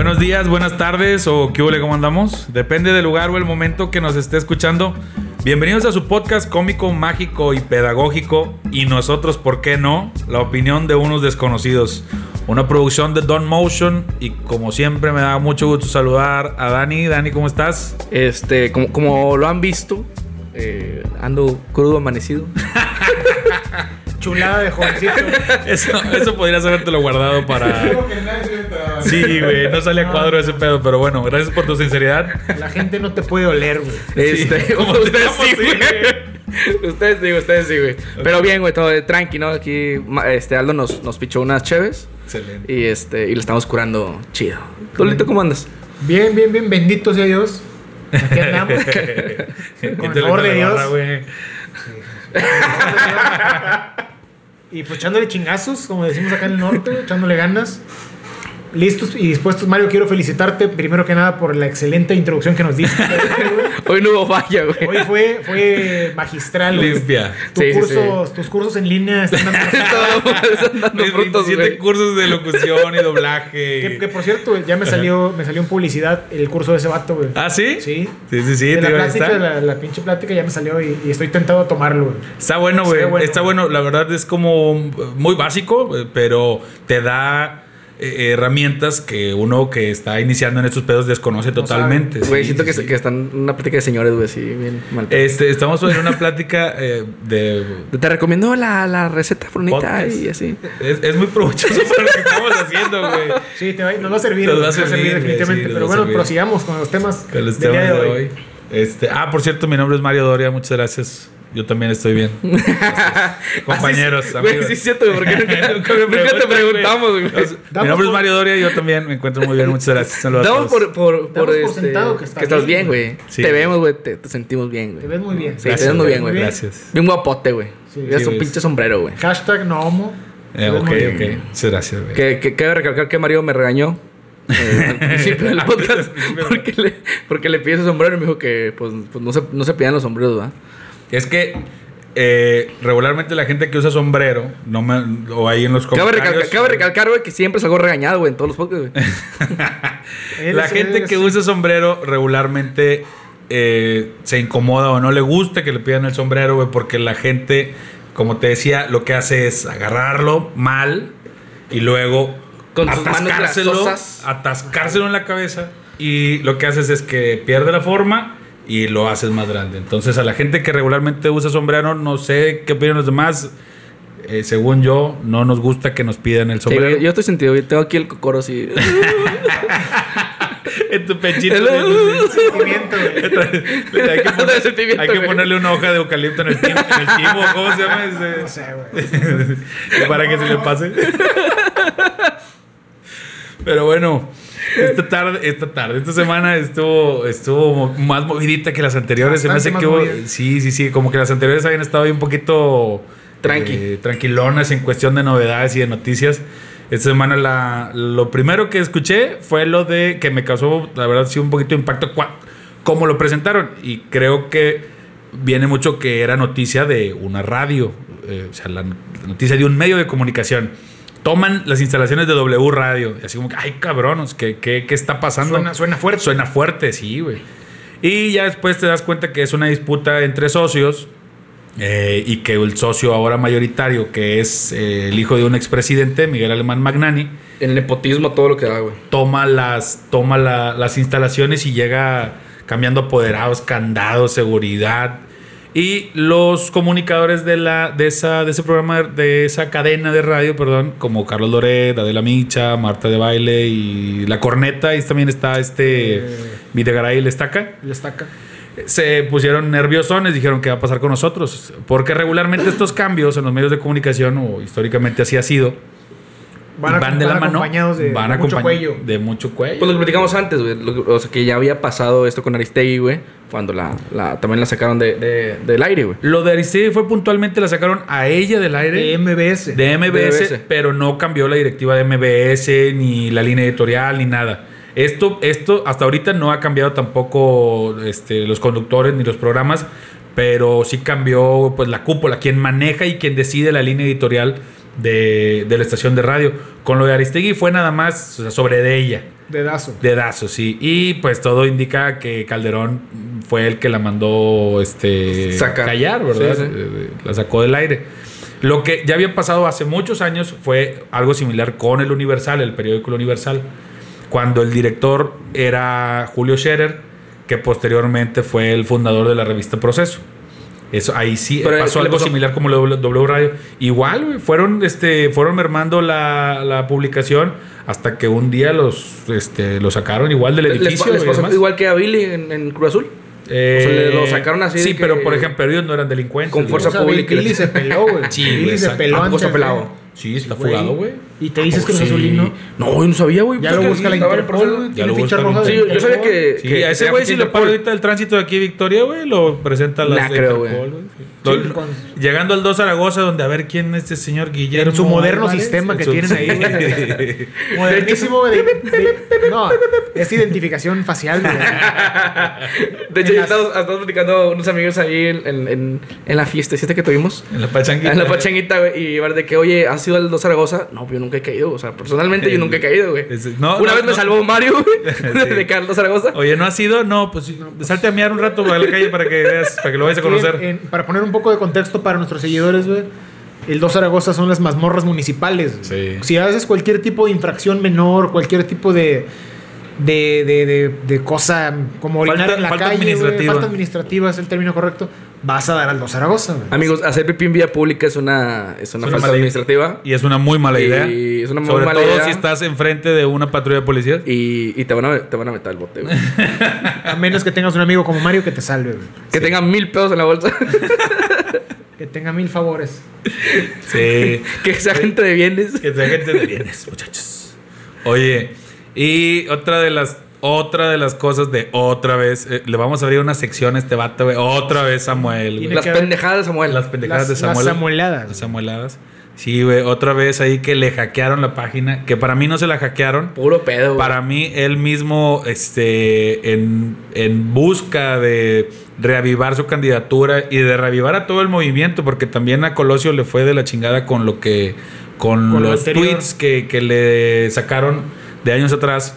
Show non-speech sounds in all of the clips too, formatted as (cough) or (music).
Buenos días, buenas tardes o qué huele, ¿cómo andamos? Depende del lugar o el momento que nos esté escuchando. Bienvenidos a su podcast cómico, mágico y pedagógico. Y nosotros, ¿por qué no? La opinión de unos desconocidos. Una producción de Don Motion. Y como siempre, me da mucho gusto saludar a Dani. Dani, ¿cómo estás? Este, como, como lo han visto, eh, ando crudo amanecido. (laughs) Chulada de jovencito. (laughs) Eso, eso podrías habértelo guardado para. Sí, güey, no sale a cuadro ese pedo, pero bueno, gracias por tu sinceridad. La gente no te puede oler, güey. Este, Sí, (laughs) como ustedes sí, güey. Ustedes sí, ustedes sí, güey. Pero bien, güey, todo tranqui, ¿no? Aquí este Aldo nos, nos pichó unas cheves Excelente. y este y le estamos curando chido. ¿Tú, Lito, cómo andas? Bien, bien, bien. Bendito sea Dios. Aquí andamos. (laughs) Con el favor de Dios. y pues echándole chingazos, como decimos acá en el norte, echándole ganas. Listos y dispuestos, Mario. Quiero felicitarte primero que nada por la excelente introducción que nos diste. (laughs) Hoy no hubo falla, güey. Hoy fue, fue magistral. Limpia. Sí, sí, cursos, Tus cursos en línea están dando- (laughs) están dando frutos, 27 güey. cursos de locución y doblaje. que, que, por cierto, ya me salió, me salió en publicidad el curso de ese vato, güey. ¿Ah, sí? Sí. Sí, sí, sí. de te la iba a plática, estar. la, la pinche plática ya me salió y, y estoy tentado a tomarlo, güey. Está bueno, güey. Está bueno. Está bueno. La verdad es como muy básico, pero te da eh, herramientas que uno que está iniciando en estos pedos desconoce totalmente. Güey, Sí, siento sí, que, sí. que están en una plática de señores, güey, sí, bien mal. Este, estamos en una plática eh, de... (laughs) Te recomiendo la, la receta Podcast. y así. Es, es muy provechoso para lo que estamos haciendo, güey. Sí, te va, nos va a servir. Nos va a servir, güey, definitivamente. Pero bueno, servir. prosigamos con los temas Con los del temas día de hoy. Este, ah, por cierto, mi nombre es Mario Doria. Muchas gracias. Yo también estoy bien. (laughs) Compañeros, Así- amigos. sí es cierto, porque (laughs) nunca, Nunca me nunca te preguntamos, güey. Mi nombre es Mario Doria y yo también me encuentro muy bien. Muchas gracias. Saludos Damos por, por, por, Damos por este, sentado que que estás bien, güey. Sí. Te vemos, güey, te, te sentimos bien, Te güey. ves muy bien. Sí, te ves muy bien, güey. Gracias. Bien guapote, güey. Sí. Es Sí, un pinche sombrero, güey. Hashtag no homo. Te Eh, ok, ok. Muchas gracias, güey. Que, que, cabe recalcar que Mario me regañó. eh, (laughs) al principio del podcast porque le, porque le pide su sombrero y me dijo que pues, pues no, se, no se pedían los sombreros, ¿verdad? Es que eh, regularmente la gente que usa sombrero, no me, o ahí en los Cabe comentarios. recalcar, cabe recalcar, güey, que siempre salgo regañado, güey, en todos los podcasts, güey. (laughs) La gente que usa sombrero regularmente eh, se incomoda o no le gusta que le pidan el sombrero, güey, porque la gente, como te decía, lo que hace es agarrarlo mal y luego Con atascárselo, atascárselo en la cabeza y lo que haces es que pierde la forma y lo haces más grande. Entonces a la gente que regularmente usa sombrero, no sé qué opinan los demás. eh, según yo, no nos gusta que nos pidan el Sí, sombrero. güey, yo estoy sentido, güey. Tengo aquí el cocoro así. (laughs) en tu pechito. El- Sentimiento, güey. (laughs) hay que, poner- De sentimiento, hay que güey. ponerle una hoja de eucalipto en el timo, en el timo, ¿cómo se llama? Ese? No sé, güey. (laughs) para que se le pase. Pero bueno, esta tarde, esta tarde, esta semana estuvo, estuvo más movidita que las anteriores. Se me hace Bastante que hubo- sí, sí, sí, como que las anteriores habían estado ahí un poquito Tranqui. eh, tranquilonas en cuestión de novedades y de noticias. Esta semana la, lo primero que escuché fue lo de que me causó, la verdad, sí, un poquito de impacto cómo lo presentaron. Y creo que viene mucho que era noticia de una radio, eh, o sea, la noticia de un medio de comunicación. Toman las instalaciones de W Radio, y así como que, ay, cabrones, ¿qué, qué, qué está pasando? Suena, suena fuerte. Suena fuerte, sí, güey. Y ya después te das cuenta que es una disputa entre socios eh, y que el socio ahora mayoritario, que es eh, el hijo de un expresidente, Miguel Alemán Magnani, El nepotismo, todo lo que da, güey. toma las, toma la- las instalaciones y llega cambiando apoderados, candados, seguridad. Y los comunicadores de, la, de, esa, de ese programa, de esa cadena de radio, perdón, como Carlos Loret, Adela Micha, Marta de Baile y La Corneta, y también está este Eh. Videgaray y Estaca Le estaca. se pusieron nerviosones, dijeron qué va a pasar con nosotros. Porque regularmente estos cambios en los medios de comunicación, o históricamente así ha sido, Van, de van la mano, acompañados de, van de mucho acompañ- cuello. De mucho cuello. Pues lo que platicamos antes, güey. O sea, que ya había pasado esto con Aristegui, güey. Cuando la, la, también la sacaron de, de- del aire, güey. Lo de Aristegui fue puntualmente, la sacaron a ella del aire. De MBS. de MBS, MBS. pero no cambió la directiva de MBS, ni la línea editorial, ni nada. Esto, esto hasta ahorita no ha cambiado tampoco este, los conductores ni los programas, pero sí cambió pues la cúpula, quien maneja y quien decide la línea editorial de, de la estación de radio. Con lo de Aristegui fue nada más o sea, sobre de ella. Dedazo. Dedazo, sí. Y pues todo indica que Calderón fue el que la mandó este, Sacar. callar, ¿verdad? Sí, sí. Eh, La sacó del aire. Lo que ya había pasado hace muchos años fue algo similar con el Universal, el periódico El Universal, cuando el director era Julio Scherer, que posteriormente fue el fundador de la revista Proceso. Eso, ahí sí Pero, pasó ¿qué le algo pasó? similar como W, W Radio. Igual, fueron, este, fueron mermando la, la publicación hasta que un día los, este, lo sacaron igual del edificio. les pasó igual que a Billy en, en Cruz Azul. Eh, o sea, le- lo sacaron así de Sí, que- pero por ejemplo, ellos no eran delincuentes. Con fuerza O sea, pública. Billy se peló, güey. Sí, Billy se peló ¿A poco está antes, pelado? Sí, está güey. fugado, güey. Y te dices que Sí. no es. No, yo no sabía, güey. Ya lo busca la Interpol, güey. Ya lo ficha roja Sí, yo, sabía que. Sí, que a ese se güey si le pone ahorita el tránsito de aquí Victoria, güey, lo presenta a las Nah, de creo, Interpol, güey. Sí. Con- Llegando al 2 Zaragoza, donde a ver quién es este señor Guillermo. En su moderno Álvarez, sistema que su- tienen ahí. (laughs) Modernísimo, de- de- No, es identificación facial. (laughs) De hecho, ya las- estamos, platicando unos amigos ahí en, en, en, en la fiesta que tuvimos. En la pachanguita. En la pachanguita, güey. Y ver de que, oye, ¿has ido al 2 Zaragoza? No, yo nunca he caído. O sea, personalmente yo nunca he caído, güey. Es- no, Una no, vez me no. salvó Mario, güey. (laughs) Sí. De Carlos Zaragoza. Oye, ¿no has ido? No, pues sí, salte a miar un rato a la calle para que veas, para que lo vayas a conocer. en- para poner un poco de contexto para nuestros seguidores, güey. El 2 Zaragoza son las mazmorras municipales. Sí. Si haces cualquier tipo de infracción menor, cualquier tipo de. De, de, de, de cosa como orinar Falta- en la falta calle, administrativa. falta administrativa es el término correcto, vas a dar al 2 Zaragoza. güey. Amigos, hacer pipí en vía pública es una, es una Es una falta mala- administrativa. Y es una muy mala Y idea. es una muy Sobre mala todo idea. si estás enfrente de una patrulla de policías. Y, y te, van a, te van a meter el bote, güey. (laughs) A menos que tengas un amigo como Mario que te salve, güey. que tengan mil pesos en la bolsa. (laughs) Que tenga mil favores. Sí. (laughs) que sea gente de bienes. Que sea gente de bienes, muchachos. Oye, y otra de las otra de las cosas de otra vez, eh, le vamos a abrir una sección a este vato, güey. Otra vez Samuel, güey. Las pendejadas de Samuel. Las pendejadas de Samuel. las samueladas. Las samueladas. Sí, güey, otra vez ahí que le hackearon la página, que para mí no se la hackearon. Puro pedo, güey. Para mí, él mismo, este, en, en busca de reavivar su candidatura y de reavivar a todo el movimiento, porque también a Colosio le fue de la chingada con lo que, con, Con lo los tweets que, que le sacaron de años atrás.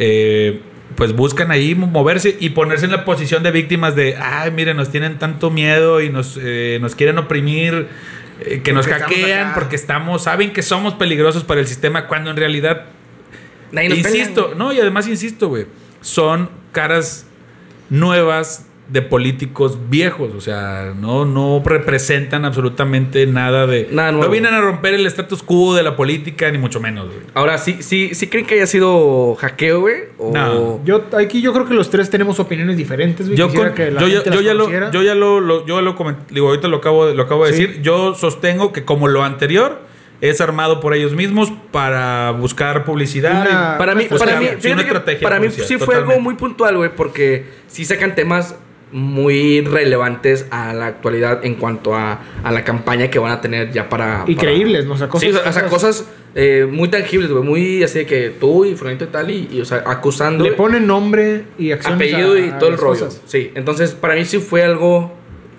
Eh, pues buscan ahí moverse y ponerse en la posición de víctimas de, ay, miren, nos tienen tanto miedo y nos, eh, nos quieren oprimir, eh, que nos Porque hackean porque estamos, saben que somos peligrosos para el sistema, cuando en realidad Nadie nos insisto, no, y además insisto, güey, son caras nuevas de políticos viejos, o sea, no, no representan absolutamente nada de... Nada no vienen a romper el status quo de la política, ni mucho menos, güey. Ahora, ¿sí, sí, ¿sí creen que haya sido hackeo, güey? O... No. Yo, aquí yo creo que los tres tenemos opiniones diferentes, güey. Yo, con- que la yo, ya- gente yo las ya lo, yo ya lo, lo- yo lo coment- digo, ahorita lo acabo de, lo acabo de Sí. decir. Yo sostengo que como lo anterior es armado por ellos mismos para buscar publicidad. Una- Para mí, Buscar- para mí, sí, fíjate una que estrategia para mí sí fue algo muy puntual, güey, porque sí sacan temas muy relevantes a la actualidad en cuanto a, a la campaña que van a tener ya para... Y para- creíbles, ¿no? O sea, cosas, sí, o sea, cosas eh, muy tangibles, güey, muy así de que tú y fulanito y tal, y, y, o sea, acusando... Le ponen nombre y acciones apellido a- y a todo el rollo. cosas. Sí, entonces para mí sí fue algo,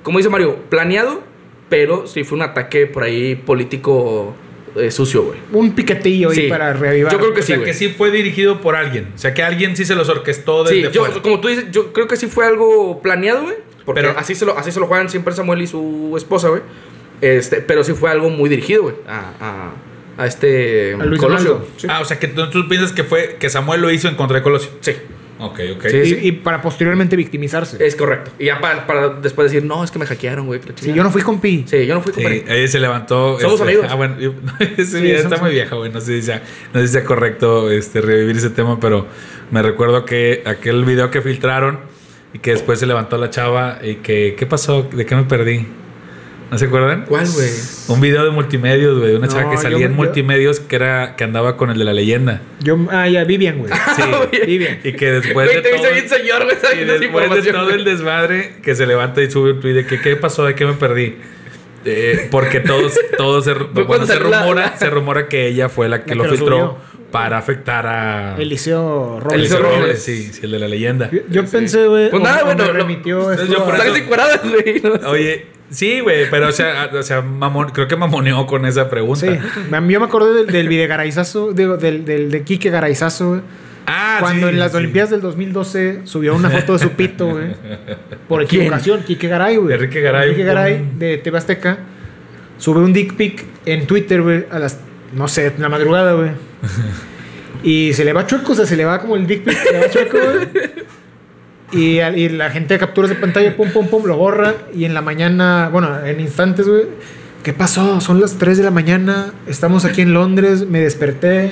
como dice Mario, planeado, pero sí fue un ataque por ahí político eh, sucio, güey. Un piquetillo ahí Sí. para reavivar. Yo creo que o sea, sí, que sí fue dirigido por alguien. O sea, que alguien sí se los orquestó desde Sí, yo, fuera. como tú dices, yo creo que sí fue algo planeado, güey. Porque Pero- así, se lo, así se lo juegan siempre Samuel y su esposa, güey. Este, pero sí fue algo muy dirigido, güey. A, a, a este A Luis Colosio. Sí. Ah, o sea, que tú, tú piensas que fue que Samuel lo hizo en contra de Colosio. Sí, Ok, ok. Sí, Y, sí. y para posteriormente victimizarse. es correcto. Y ya para, para después decir, no, es que me hackearon, güey. Sí, chingada". yo no fui con Pi. Sí, yo no fui Sí, compadre. ahí se levantó. este, Somos amigos. Ah, bueno, yo- (laughs) ese Sí, video está muy viejo, güey. No sé si sea, no sé si sea correcto este, revivir ese tema, pero me recuerdo que aquel video que filtraron y que después se levantó la chava y que, ¿qué pasó? ¿De qué me perdí? ¿No se acuerdan? ¿Cuál, güey? Un video de multimedios, güey, de una chava No, que yo salía en multimedios que era que andaba con el de la leyenda. Yo, ah, ya, Vivian, güey. Sí. (laughs) Vivian. y que después Güey, de te todo, viste bien señor, güey, y después de todo el desmadre que se levanta y sube un tweet de que qué pasó, de qué me perdí. Eh, porque todos, todos se, bueno, cuando se la- rumora, se rumora que ella fue la que La lo que lo filtró subió. Para afectar a Eliseo Robles. Eliseo Robles, sí, sí, el de la leyenda. Yo, yo pensé, güey. Pues nada, bueno, lo- encuadradas, güey. Oye, sí, güey, pero o sea, o sea mamón- creo que mamoneó con esa pregunta. Sí, yo me acordé del, del videgaraizazo, digo, del, del de Quique Garaizazo, güey, Ah, Cuando sí, en las sí. Olimpiadas del 2012 subió una foto de su pito, güey. Por ¿Quién? equivocación, Quique Garay, güey. Enrique Garay, Enrique Garay, de TV Azteca. Sube un dick pic en Twitter, güey, a las, no sé, en la madrugada, güey. Y se le va chueco, o sea, se le va como el dick pic, se le va chueco, güey. Y, y la gente capturas de pantalla, pum, pum, pum, lo borra. Y en la mañana, bueno, en instantes, güey. ¿Qué pasó? Son las 3 de la mañana. Estamos aquí en Londres. Me desperté.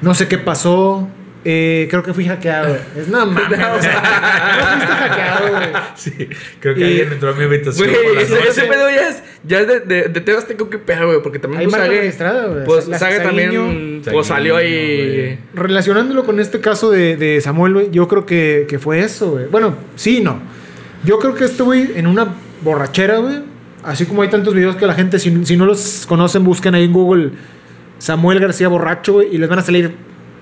No sé qué pasó. Eh, creo que fui hackeado. Es nada más. (laughs) o sea, no fuiste hackeado, güey. Sí, creo que Y- alguien entró a mi habitación Güey, ese, ese pedo ya es, ya es de, de, de Tebas Tengo que pegar, güey, porque también Hay pues, Sage- registrada, güey. Pues La- Saguiño. también pues, salió ahí. Relacionándolo con este caso de, de Samuel, güey, yo creo que, que fue eso, güey. Bueno, sí y no. Yo creo que este güey, en una borrachera, güey, así como hay tantos videos que la gente, si, si no los conocen, busquen ahí en Google Samuel García borracho, güey, y les van a salir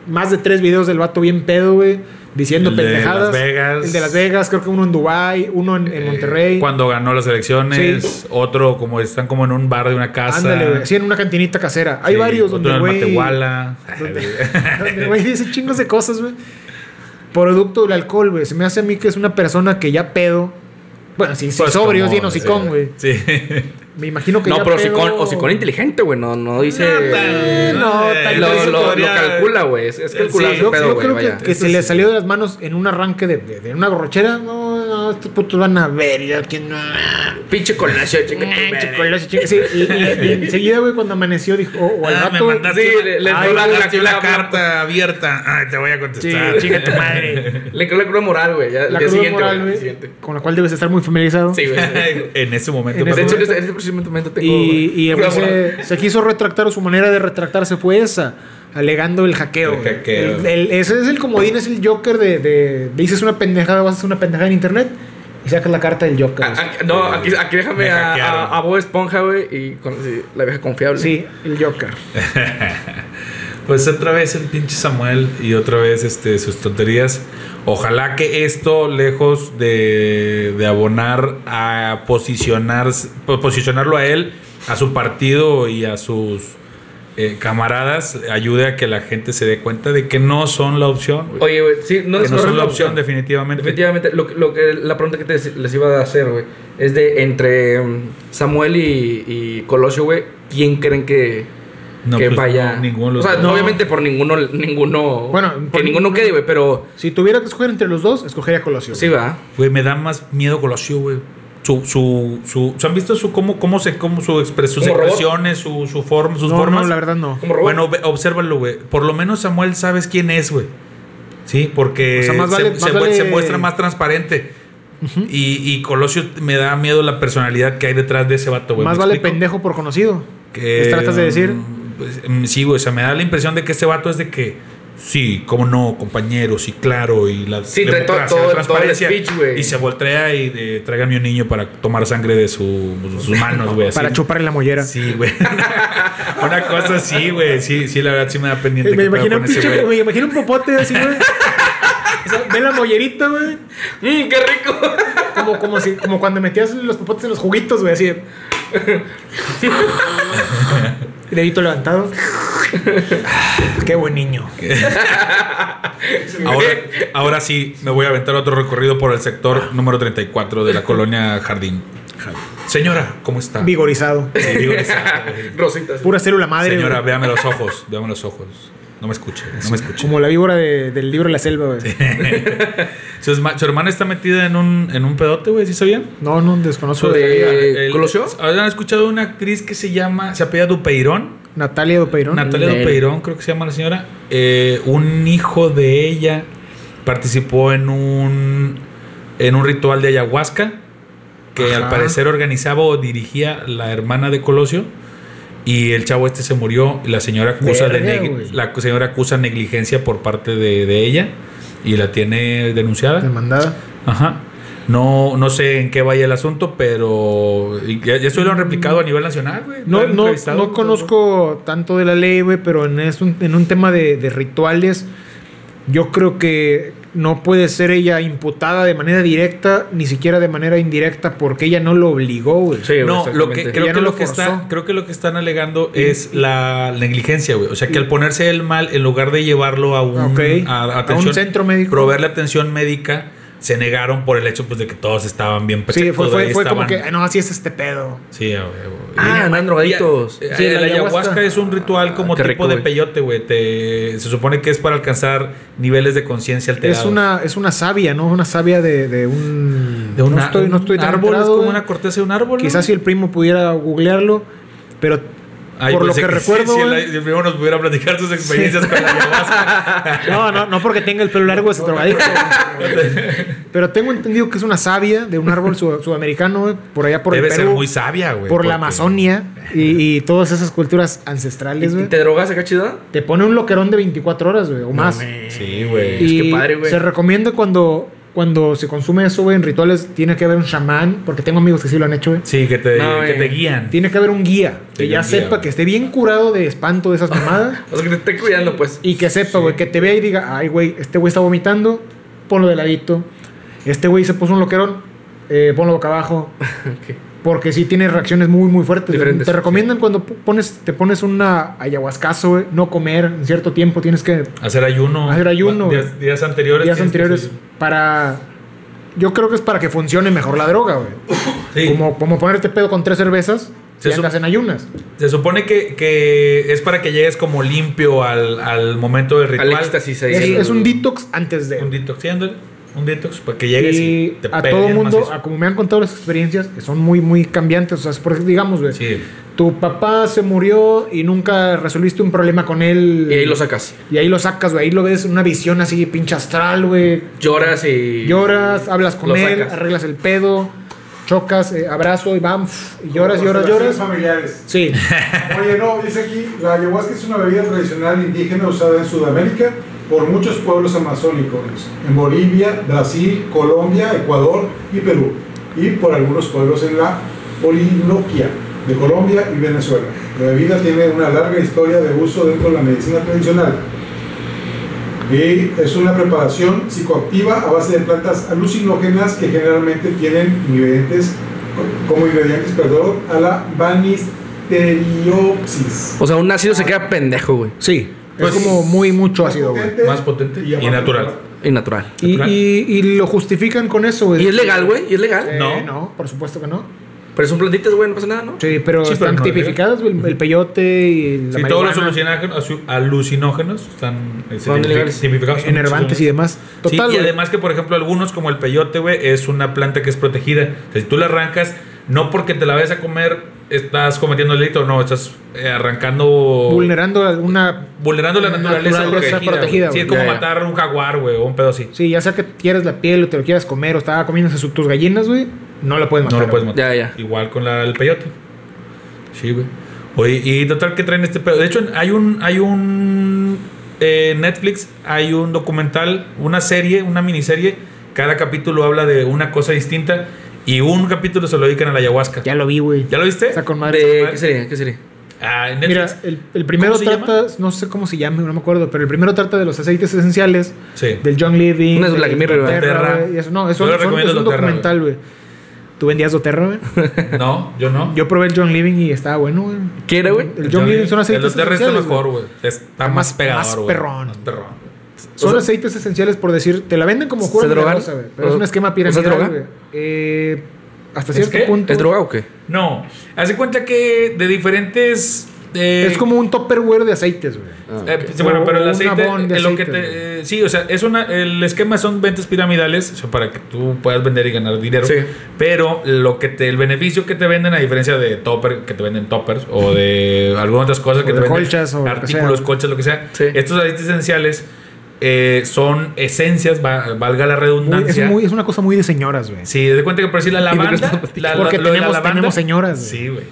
más de tres videos del vato bien pedo, güey, diciendo El de pendejadas. Las Vegas. El de Las Vegas, creo que uno en Dubai, uno en, en Eh, Monterrey. Cuando ganó las elecciones, Sí. otro como están como en un bar de una casa. Ándale, güey, sí, en una cantinita casera. Hay Sí, varios donde otro güey... (laughs) Donde güey dice chingos de cosas, güey. Producto del alcohol, güey. Se me hace a mí que es una persona que ya pedo. Bueno, si, si Pues sobrio, es como- bien hocicón, güey. Sí. (laughs) Me imagino que No, ya pero pedo... hocicón, hocicón inteligente, güey. No, no dice. No, Eh, tal lo, vez lo- lo podría- calcula, güey. Es, es Sí, calcular Yo, su yo pedo, güey. creo que, Vaya. que Eso se le sí. salió de las manos en un arranque de, de- de una borrachera. No, no, estos putos van a ver. Ya que no. Pinche colacio, chica. Ay, madre. chocolate, chica. Sí, y, y- y enseguida, güey, cuando amaneció, dijo, o al Ah, me rato, güey, mandaste Sí, una- le- le Ay, mandaste la- carta abierta. Ay, te voy a Sí, contestar. chinga tu madre. Le (laughs) creo la cruda moral, güey. La siguiente, moral, güey, con la cual debes estar muy familiarizado. Sí, güey. (laughs) en ese momento. En De ese hecho, en perdón. En momento tengo. Y, y moral. se, quiso retractar o su manera de retractarse fue esa, alegando el hackeo. El hackeo. El- el- ese es el comodín, es el Joker de, de dices una pendejada, vas a hacer una pendejada en internet y sacas la carta del Joker. Ah, ah, no, aquí, aquí déjame Me a, a, a Bob Esponja, güey. Y con sí, la vieja confiable. sí, el Joker. (laughs) Pues otra vez el pinche Samuel y otra vez este, sus tonterías. Ojalá que esto, lejos de, de abonar a posicionar, posicionarlo a él, a su partido y a sus eh, camaradas, ayude a que la gente se dé cuenta de que no son la opción. Oye, güey, sí, no que es no son la opción, definitivamente. Definitivamente, lo, que- lo que la pregunta que te- les iba a hacer, güey, es de entre mm, Samuel y, y Colosio, güey, ¿quién creen que, No, que pues, vaya? no, ninguno de los o sea, dos. No. obviamente por ninguno, ninguno, Bueno, que por ninguno quede, güey, pero Si tuviera que escoger entre los dos, escogería Colosio. sí, va. Güey, me da más miedo Colosio, güey. Su, su, su, ¿se ¿Han visto su cómo, cómo se, cómo su expres- sus expresiones, su, su forma, sus no, formas? no, la verdad no. Bueno, obsérvalo, güey. Por lo menos Samuel sabes quién es, güey. Sí, porque O sea, más se, vale- se más mu- vale- se muestra más transparente. y, y Colosio me da miedo la personalidad que hay detrás de ese vato, güey. Más ¿Me vale explico? pendejo por conocido. Que, ¿Les tratas de decir? Sí, güey. O sea, me da la impresión de que este vato es de que. Sí, cómo no, compañero, sí, claro. Y la Sí, trae todo- democracia, todo- la todo el transparencia. speech, güey. y se voltea y de, tráigame un niño para tomar sangre de su- sus manos, güey. Para chuparle la mollera. Sí, güey. (laughs) Una cosa así, güey. Sí, sí, la verdad sí me da pendiente. Eh, me, imagino un güey. me imagino un popote así, güey. O sea, ve la mollerita, güey. ¡Mmm, qué rico! Como, como, si, como cuando metías los popotes en los juguitos, güey, así. (laughs) Dedito levantado. (laughs) Qué buen niño. (laughs) Ahora, ahora sí, me voy a aventar otro recorrido por el sector número 34 de la colonia Jardín. Señora, ¿cómo está? Vigorizado. Sí, güey. (laughs) Rositas. Pura célula madre. Señora, véame los ojos, véame los ojos. No me escuche, no me escuche. Como la víbora de- del libro de la selva, güey. (laughs) Su, su hermana está metida en un, en un pedote, güey, ¿sí sabían? No, no, desconozco De- de Eh, ¿Colosio? ¿Han escuchado una actriz que se llama, se apellida Dupeirón? Natalia Dopeirón. Natalia. Dupeirón, creo que se llama la señora. Eh, un hijo de ella participó en un, en un ritual de ayahuasca que Ajá. al parecer organizaba o dirigía la hermana de Colosio. Y el chavo este se murió. Y la señora acusa, de la señora acusa negligencia por parte de, de ella. Y la tiene denunciada. Demandada. Ajá. No, no sé en qué vaya el asunto, pero ya, ya eso lo han replicado a nivel nacional, güey. No, no, no conozco tanto de la ley, güey, pero en, es un, en un tema de, de rituales, yo creo que no puede ser ella imputada de manera directa, ni siquiera de manera indirecta, porque ella no lo obligó, güey. Sí, güey, No, lo que, creo, que no lo lo que está, creo que lo que están alegando es la negligencia, güey. O sea, que al ponerse el mal, en lugar de llevarlo a un, a, A atención, un centro médico. proveerle atención médica, se negaron por el hecho pues, de que todos estaban bien Sí, fue, fue, como que, "Ah, no, así es este pedo. Sí, a huevo. Ah, andan drogaditos. Eh, Sí, el la ayahuasca. ayahuasca. es un ritual como qué tipo rico, de peyote, güey. Te- Se supone que es para alcanzar niveles de conciencia alterados. Es una, es una savia, ¿no? Una savia de, de un... de un no estoy, no estoy un tan árbol, es como una corteza de un árbol. ¿no? Quizás si el primo pudiera googlearlo, pero Ay, por lo que recuerdo, Si, el, güey. si el primo nos pudiera platicar sus experiencias con la ayahuasca. (laughs) No, no, no porque tenga el pelo largo es drogadicto. (laughs) Pero tengo entendido que es una savia de un árbol sud- sudamericano, güey, por allá por Debe el Perú, ser muy sabia, güey. por la Amazonia y, y todas esas culturas ancestrales, ¿Y güey. te drogas acá chido? Te pone un loquerón de 24 horas, güey, o más. Sí, güey. Y qué padre, güey. se recomienda cuando, cuando se consume eso, güey, en rituales, tiene que haber un chamán, porque tengo amigos que sí lo han hecho, güey. Sí, que te, No, que güey. te guían. Tiene que haber un guía que Sí, ya guía, sepa, que esté bien curado de espanto de esas mamadas. (laughs) O sea, que te esté cuidando, pues. Y que sepa, güey, que te vea y diga, ay, güey, este güey está vomitando, ponlo de ladito. Este güey se puso un loquerón, eh, ponlo boca abajo. (laughs) Ok. Porque sí tiene reacciones muy, muy fuertes. Diferentes, Te recomiendan cuando pones, te pones una ayahuascazo, güey, no comer en cierto tiempo, tienes que Hacer ayuno. Hacer ayuno, Días, días anteriores. días anteriores para... Yo creo que es para que funcione mejor la droga, güey. Sí. Como, como ponerte pedo con tres cervezas Se andas en ayunas. Se supone que, que es para que llegues como limpio al, al momento del ritual. Al éxtasis ahí. Es, el- es un detox antes de... Un detox, sí. Un detox para que llegues y, Y te a todo mundo, a como me han contado las experiencias, que son muy, muy cambiantes. O sea, por, digamos, güey, Sí. tu papá se murió y nunca resolviste un problema con él. Y ahí lo sacas. Y ahí lo sacas, güey. Ahí lo ves una visión así, pinche astral, güey. Lloras y. Lloras, hablas con él, sacas. arreglas el pedo, chocas, eh, abrazo y bam, y lloras, lloras, lloras. familiares. Sí. (laughs) Oye, no, dice aquí, la ayahuasca es una bebida tradicional indígena usada en Sudamérica por muchos pueblos amazónicos, en Bolivia, Brasil, Colombia, Ecuador y Perú, y por algunos pueblos en la Orinoquia de Colombia y Venezuela. La bebida tiene una larga historia de uso dentro de la medicina tradicional. Y es una preparación psicoactiva a base de plantas alucinógenas que generalmente tienen ingredientes, como ingredientes, perdón, a la banisteriopsis. O sea, un ácido se queda pendejo, güey. Sí. Pues, es como muy mucho ácido, güey. Más potente y natural. Y natural. Y, natural. y, y lo justifican con eso, güey. ¿Y es legal, güey? ¿Y es legal? Eh, No. no, por supuesto que no. Pero son plantitas, güey, no pasa nada, ¿no? Sí, pero Sí, pero están no, tipificadas, güey, el, el peyote y la Sí, todos los alucinógenos, alucinógenos están eh, tipificados. son- enervantes y demás. Sí, Total, y güey. además que, por ejemplo, algunos, como el peyote, güey, es una planta que es protegida. O sea, si tú la arrancas, no porque te la vayas a comer, estás cometiendo delito, no, estás eh, arrancando... vulnerando alguna vulnerando la naturaleza, Naturaleza protegida. protegida, güey. Sí, es como Ya, ya. matar un jaguar, güey, o un pedo así. Sí, ya sea que quieres la piel o te lo quieras comer o estaba comiéndose su- tus gallinas, güey, no la puedes matar. No lo puedes matar. Ya, ya. Igual con la, el peyote. Sí, güey. Oye, y total que traen este pedo. De hecho, hay un. Hay un. eh, Netflix, hay un documental, una serie, una miniserie. Cada capítulo habla de una cosa distinta. Y un capítulo se lo dedican a la ayahuasca. Ya lo vi, güey. ¿Ya lo viste? Está con madre. ¿De qué sería? ¿Qué sería? Ah, en Netflix. Mira, el, el primero ¿Cómo se trata, no sé cómo se llama, no me acuerdo, pero el primero trata de los aceites esenciales, Sí. del John Living, No es Black Mirror, eso, no, eso, Yo le son- recomiendo es un documental, güey. ¿Tú vendías doTERRA, güey? (laughs) No, yo no. Yo probé el John Living y estaba bueno, güey. ¿Qué era, güey? El John Living son aceites El doTERRA está mejor, güey. Está Más- pegador, más perrón. Más perrón. Son O sea- aceites esenciales por decir, te la venden como ¿Se cura milagrosa, güey, pero ¿O- es un esquema piramidal, droga? güey. Eh, hasta ¿Es cierto qué? punto. ¿Es droga o qué? No. Haz de cuenta que de diferentes. Eh, Es como un topperware de aceites, güey. Eh, sí, bueno, pero el aceite, de eh, lo que te, eh, sí, o sea, es una, el esquema son ventas piramidales, o sea, para que tú puedas vender y ganar dinero. Sí. Pero lo que te, el beneficio que te venden, a diferencia de topper, que te venden toppers, o de algunas otras cosas O que de te venden, colchas, o artículos, colchas, lo que sea, Sí. estos aceites esenciales eh, son esencias, va- valga la Muy- es, redundancia. muy, es una cosa muy de señoras, güey. Sí, de cuenta que por decir la (laughs) lavanda. la-? Porque lo de la tenemos- lavanda- tenemos señoras. Sí, güey.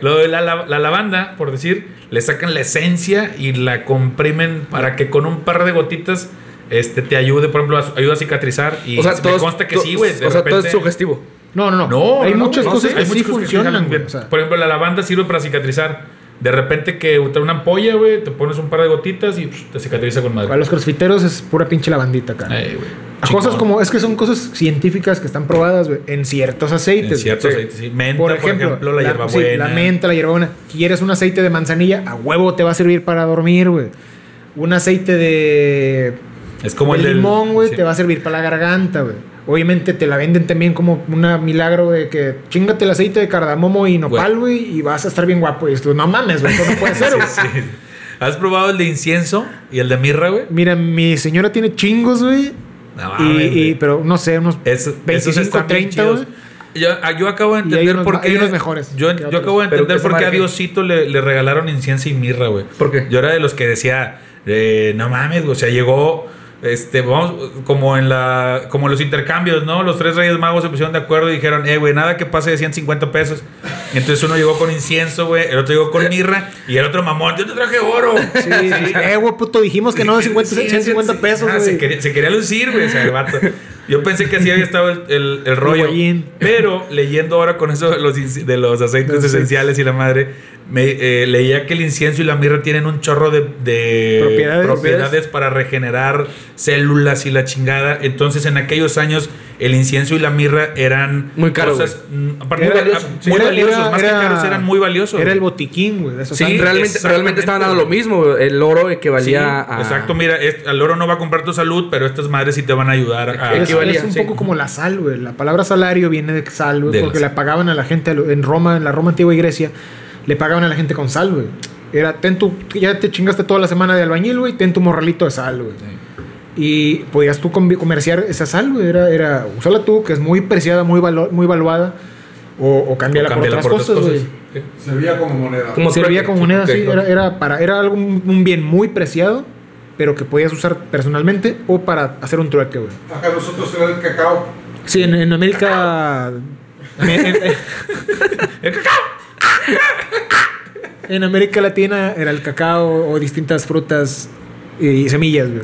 Lo de la, la- la lavanda, por decir, le sacan la esencia y la comprimen para que con un par de gotitas este, te ayude, por ejemplo, a- ayuda a cicatrizar. Y O sea, me todo es- consta que to- sí, güey. de O sea, todo es sugestivo. No, no, no. No, hay no, muchas no, cosas que hay sí muchas cosas funcionan, bien. O sea, por ejemplo, la lavanda sirve para cicatrizar. De repente que trae una ampolla, güey, te pones un par de gotitas y te cicatriza con Para madre. los crossfiteros es pura pinche lavandita, cara. Ey, güey. A cosas como, es que son cosas científicas que están probadas, güey, en ciertos aceites. En ciertos aceites, sí. Menta, por ejemplo, la, sí, hierbabuena. la menta, la hierbabuena. ¿Quieres un aceite de manzanilla? A huevo te va a servir para dormir, güey. Un aceite de, Es como el limón, güey, sí. te va a servir para la garganta, güey. Obviamente te la venden también como una milagro de que chingate el aceite de cardamomo y nopal, güey, y vas a estar bien guapo. Y esto, no mames, güey, eso no puede (laughs) ser, güey. Sí, sí. ¿Has probado el de incienso y el de mirra, güey? Mira, mi señora tiene chingos, güey. No y, y- güey. pero no sé, unos Es- esos 25, están bien 30, chidos. güey. Yo, ah, yo acabo de entender unos por qué. hay unos mejores Yo, yo acabo de entender por qué a? Diosito le, le regalaron incienso y mirra, güey. ¿Por qué? Yo era de los que decía, eh, no mames, o sea, llegó. Este, vamos, como en la, como los intercambios, ¿no? Los tres reyes magos se pusieron de acuerdo y dijeron, eh, güey, nada que pase de 150 pesos. Entonces uno llegó con incienso, güey, el otro llegó con mirra y el otro mamón, yo te traje oro. Sí, sí. Eh, güey, puto, dijimos que no de (laughs) 50, Sí, 150 sí, pesos, ah, se, quería, se quería lucir, güey, ese vato. Yo pensé que así había estado el, el- el rollo. Pero leyendo ahora con eso de los, de los aceites esenciales y la madre, me, eh, leía que el incienso y la mirra tienen un chorro de, de Propiedades. propiedades para regenerar células y la chingada. Entonces, en aquellos años, el incienso y la mirra eran Muy caros, cosas, mm, aparte, Era- muy, val- sí, muy era- valiosos, era- más era- que caros, eran muy valiosos. Era el botiquín, güey. Sí, realmente, realmente estaban dando lo mismo. El oro Sí, equivalía a. Exacto, mira, es- al oro no va a comprar tu salud, pero estas madres sí te van a ayudar a... Es, equivalía, es un sí. poco como la sal, güey. La palabra salario viene de sal, güey, De porque la le pagaban a la gente en Roma, en la Roma antigua y Grecia, le pagaban a la gente con sal, güey. Era, ten tu, ya te chingaste toda la semana de albañil, güey, ten tu morralito de sal, güey. Y podías tú com- comerciar esa sal, güey. Era, era, úsala tú, que es muy preciada, muy, valo- muy valuada, o, o cámbiala, por otras cosas, güey. Sí. Servía como moneda. Como Servía como moneda, sí. Era, era, para, era algo, un bien muy preciado, pero que podías usar personalmente o para hacer un trueque, güey. Acá nosotros era el cacao. Sí, en, en América. me- en, (laughs) en América Latina era el cacao o distintas frutas y semillas, güey.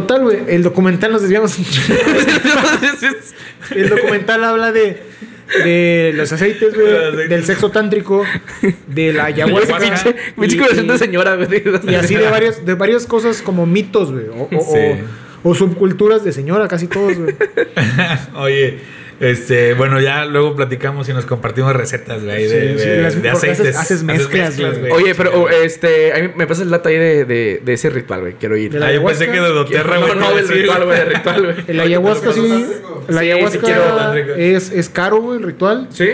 Total, güey. El documental nos desviamos. (laughs) el documental habla de, de los aceites, güey. Del sexo tántrico, de la (laughs) ayahuasca. (laughs) Y- conversación de señora, güey. y así de varias, de varias cosas como mitos, güey. O, o- Sí. o- o subculturas de señora, casi todos, güey. Oye, este, bueno, ya luego platicamos y nos compartimos recetas, güey, de, Sí, de- sí, las- de porque haces- aceites. haces mezclas, güey. Oye, pero este, a mí me pasa el dato ahí de, de, de ese ritual, güey. Quiero ir. La Ah, yo pensé que de doTERRA, güey. no, no, del decir- ritual, güey, del ritual, güey. El ayahuasca sí. Sí, ayahuasca es, es caro, güey, el ritual. ¿Sí?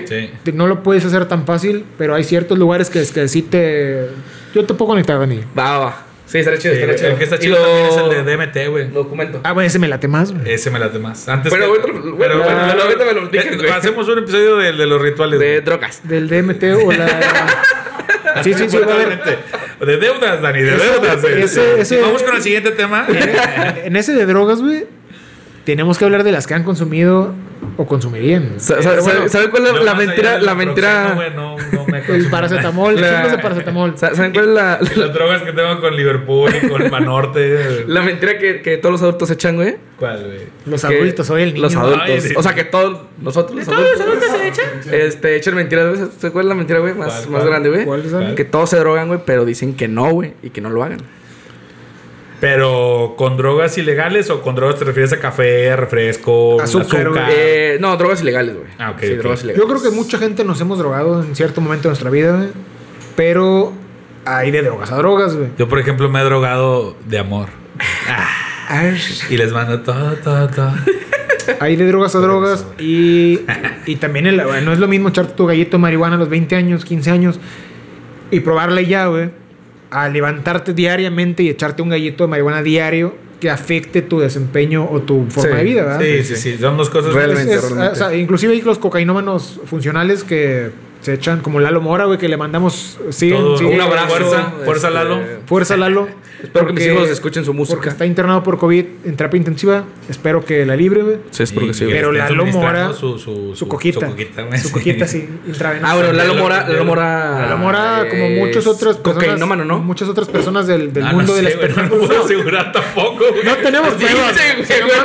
No lo puedes hacer tan fácil, pero hay ciertos lugares que, que sí te. Yo te puedo conectar, Dani. Va, va. Sí, estaría chido, Sí, estaría chido. el que está chido lo- también es el de DMT, güey. Documento. Ah, bueno, ese me late más, güey. Ese me late más. Antes Bueno, que- bueno, bueno, ahorita me lo Eh, güey. Hacemos un episodio de, de los rituales. De drogas. Del DMT o la. (laughs) sí, sí, sí, va a haber. Totalmente. De deudas, Dani, de deudas. ese- Vamos con el siguiente tema. En ese de drogas, güey, tenemos que hablar de las que han consumido o consumirían. bueno, ¿Sabe sabe cuál es la, (laughs) mentira? La mentira. güey, no, no me El paracetamol, La- de paracetamol. Sa- ¿Saben cuál es la, Las drogas que tengo con Liverpool y con (laughs) Banorte. la mentira que, que todos los adultos echan, güey? ¿Cuál, güey? Los Que adultos, soy el niño. Los adultos. Ay, sí. O sea, que todos nosotros los adultos. Este, echan mentiras, güey. ¿Sabes cuál es la mentira, güey? Más, ¿Cuál, más cuál? grande, güey. ¿Cuál es, Dani? Que todos se drogan, güey, pero dicen que no, güey, y que no lo hagan. Pero con drogas ilegales o con drogas te refieres a café, refresco, Azúcar, azúcar. Eh, no, drogas ilegales, güey. Ah, ok, Sí, ok. drogas ilegales. Yo creo que mucha gente nos hemos drogado en cierto momento de nuestra vida, güey. Pero hay de drogas a drogas, güey. Yo, por ejemplo, me he drogado de amor. Y les mando todo, todo, todo. Hay de drogas a drogas y, y también el- bueno, no es lo mismo echarte tu gallito de marihuana a los 20 años, 15 años y probarla ya, güey, a levantarte diariamente y echarte un gallito de marihuana diario que afecte tu desempeño o tu forma Sí, de vida, ¿verdad? Sí, sí, sí. Son dos cosas. Realmente. Es- es- o sea, inclusive hay los cocainómanos funcionales que se echan como Lalo Mora, güey, que le mandamos sí, Todo- sí, un abrazo. Fuerza, fuerza, este, Lalo. Fuerza Lalo. (laughs) Espero que mis Porque- hijos escuchen su Porque música. está internado por COVID en terapia intensiva. Espero que la libre, güey. Sí, espero que sí. Pero Lalo Mora, su, su, Su coquita. Su coquita, güey, Su coquita, sí. (laughs) intravenosa. Ah, bueno, Lalo Mora, Lalo Mora. Lalo Mora, como muchas otras personas. Cocainómano, ¿no? Muchas otras personas del, del Ah, mundo no del sé, no espectáculo. puedo asegurar tampoco. güey. No tenemos pruebas. Dicen, güey,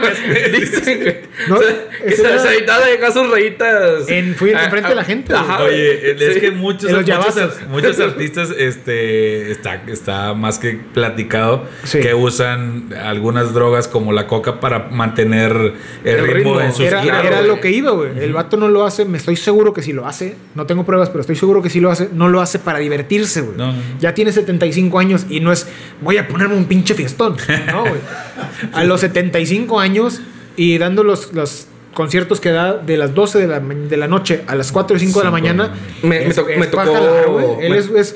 güey. (laughs) Dicen, güey. No, O sea, que ese se editaba dejar sus rayitas. En- fui Ah, enfrente ah, de la gente, Ajá, güey. Oye, es Sí. que muchos, muchos, muchos artistas este, está, está más que platicado Sí. que usan algunas drogas como la coca para mantener el, El ritmo, ritmo. en sus Era, giras, era lo que iba, güey. El vato no lo hace, me estoy seguro que si lo hace, no tengo pruebas, pero estoy seguro que si lo hace, no lo hace para divertirse, güey. No, no, no. Ya tiene 75 años y no es, voy a ponerme un pinche fiestón. No, güey. (laughs) A los 75 años y dando los, los conciertos que da de las 12 de la, ma- de la noche a las 4 o 5 de la Cinco de la mañana. Me- me to- me tocó- jalar, güey. Él me- es, es-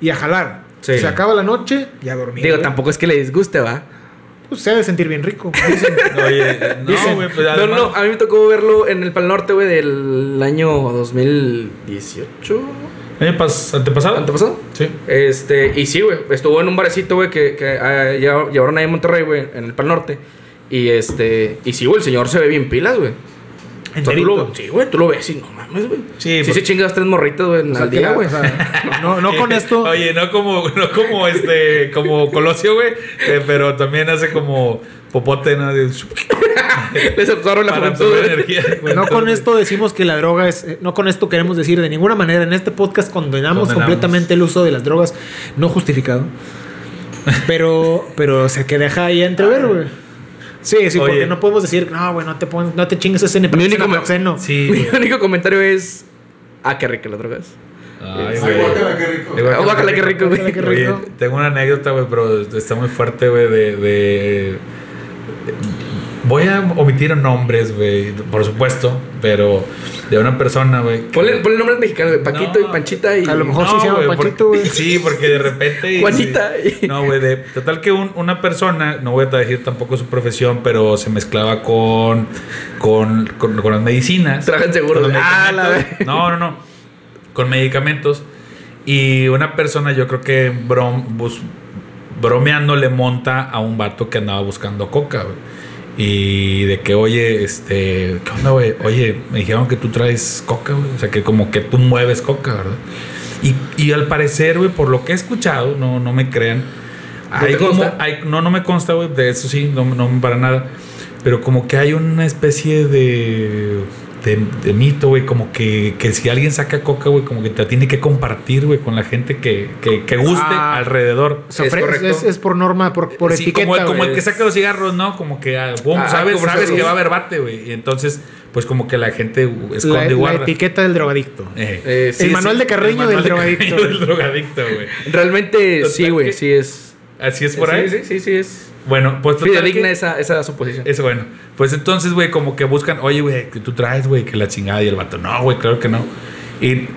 y a jalar. Sí. Se acaba la noche y a dormir. Digo, güey. tampoco es que le disguste, ¿va? Pues se ha de sentir bien rico. (laughs) Dicen. Oye, no, Dicen. güey, pues No, además- no, a mí me tocó verlo en el Pal Norte, güey, del año 2018. ¿Año pas- antepasado? ¿Antepasado? Sí. Este, y sí, güey, estuvo en un barecito, güey, que, que ah, lleva- llevaron ahí en Monterrey, güey, en el Pal Norte. Y este, y sí, güey, el señor se ve bien pilas, güey. O sea, tú Enterito. lo, sí, güey, tú lo ves y no mames, güey. Sí, Sí, pues- se chingas tres morritas, güey, O sea, al día, la- güey. o sea, (laughs) no, no con esto. Oye, no como, no como este, como Colosio, güey, eh, pero también hace como popote, ¿no? De- (laughs) Les absorbe la juventud, energía. (laughs) No con esto decimos que la droga es. eh, No con esto queremos decir de ninguna manera. En este podcast condenamos, Condenamos. completamente el uso de las drogas no justificado. Pero, pero se que deja ahí entrever, güey. Sí, sí, Oye. porque no podemos decir, no, güey, no te, pon- no te chingues ese Mi único. Sí, (laughs) mi único comentario es. Ah, qué rico las drogas. Ay, Ay, güey. guácala, qué rico. Guácala, qué rico, Oye, rico. tengo una anécdota, güey, pero está muy fuerte, güey, de, de- Voy a omitir nombres, güey, por supuesto, pero de una persona, güey. Ponle, ponle nombres mexicanos, güey. Paquito No. y Panchita y. A lo mejor sí se llama Panchito, porque- güey. Sí, porque de repente. Juanita. sí. No, güey, de total que un- una persona, no voy a decir tampoco su profesión, pero se mezclaba con, con, con, con las medicinas. Trabajan güey. Ah, la vez. No, no, no. Con medicamentos. Y una persona, yo creo que brom- bus- bromeando le monta a un vato que andaba buscando coca, güey. Y de que, oye, este, ¿qué onda, güey? Oye, me dijeron que tú traes coca, güey. O sea, que como que tú mueves coca, ¿verdad? Y, y al parecer, güey, por lo que he escuchado, no, no me crean. ¿No hay como, hay, no, no me consta, güey, de eso sí, no, no para nada. Pero como que hay una especie de, de, de mito, güey, como que, que si alguien saca coca, güey, como que te la tiene que compartir, güey, con la gente que, que, que guste Ah. alrededor. Es correcto. es, es por norma, por, por Sí, etiqueta. como, el, como el que saca los cigarros, ¿no? Como que, ah, boom, Ah, sabes, como sabes que- va a haber bate, güey. Y entonces, pues como que la gente la, esconde la guarda. etiqueta del drogadicto. Eh. Eh, sí, el manual sí. de Carreño El del de drogadicto. (laughs) Del drogadicto, güey. Realmente Total sí, güey. Sí es. Así es por ahí. Sí, sí, sí, sí es. Bueno, pues total Fidedigna que- esa, esa suposición. Eso bueno. Pues entonces, güey, como que buscan, oye, güey, que tú traes, güey, que la chingada y el vato, no, güey, claro que no. Y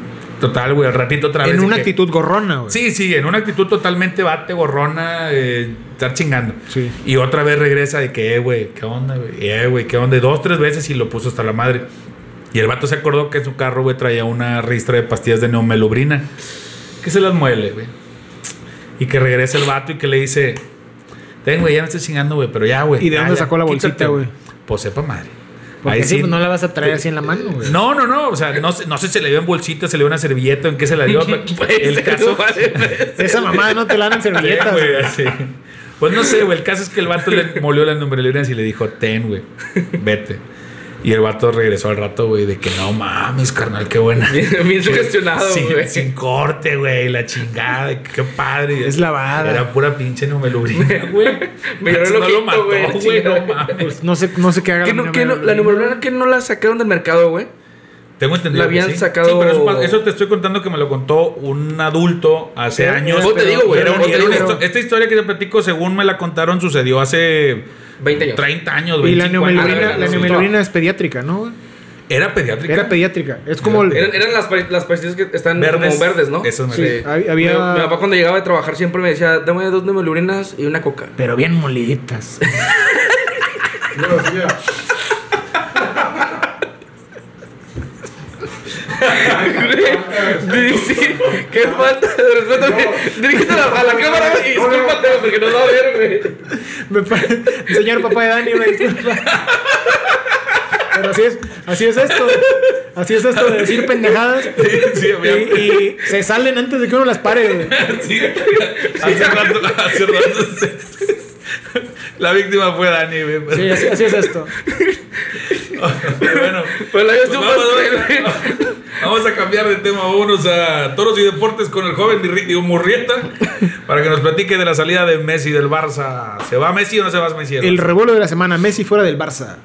total, güey, al ratito otra vez. En una que- actitud gorrona, güey. Sí, sí, en una actitud totalmente bate, gorrona, eh, estar chingando. Sí. Y otra vez regresa de que, eh, güey, ¿qué onda, güey? Eh, güey, ¿qué onda? Y Dos, tres veces y lo puso hasta la madre. Y el vato se acordó que en su carro, güey, traía una ristra de pastillas de neomelubrina. Que se las muele, güey. Y que regresa el vato y que le dice, ten, güey, ya me estoy chingando, güey, pero ya, güey. ¿Y de dónde sacó la bolsita, güey? Pues sepa madre. Porque Ahí sí, pues no la vas a traer así en la mano, güey. no, no, no. O sea, no, sé- no sé si se le dio en bolsita, se le dio una servilleta, en qué se la dio. (laughs) El caso. (laughs) Esa mamá no te la dan en güey. Pues no sé, güey. El caso es que el vato le molió las numerolíneas y le dijo, ten, güey, vete. Y el vato regresó al rato, güey, de que no mames, carnal, qué buena. (laughs) Bien, sugestionado, sin, güey. sin corte, güey, la chingada, qué padre. Es lavada. Era pura pinche numelubrina, güey. (laughs) Me lloró no lo mató, güey, güey, no (laughs) mames. No sé, no sé qué haga ¿Qué no, qué no- la numerología que no la sacaron del mercado, güey. Tengo entendido. La habían que sí. sacado- Sí, pero eso, te estoy contando que me lo contó un adulto hace Sí, años. Vos te digo, güey. Histo- esta historia que te platico, según me la contaron, sucedió hace 20 años. 30 años, Y la 25 años. neomelurina, Ah, la sí. neomelurina es pediátrica, ¿no? Era pediátrica. Era pediátrica. Es como el- Eran, eran las, las pastillas que están Verdes. como verdes, ¿no? Eso me Sí, había- Mi, mi papá cuando llegaba de trabajar siempre me decía, dame dos nemelurinas y una coca. Pero bien moliditas. (laughs) Sí, qué falta de respeto. Dirígete a la, cámara y discúlpate porque nos va a ver, güey. Señor papá de Dani, una disculpa. Pero así es, así es esto. Así es esto de decir pendejadas. Sí, Y, y se salen antes de que uno las pare. Sí. Hace rato, hace rato. (laughs) La víctima fue Dani, güey. Sí, así, así es esto. Bueno, Pues la yo pues vamos, güey. vamos- vamos a cambiar de tema. Vámonos a toros y deportes con el joven digo, Murrieta para que nos platique de la salida de Messi del Barça. ¿Se va Messi o no se va Messi? El revuelo de la semana, Messi fuera del Barça.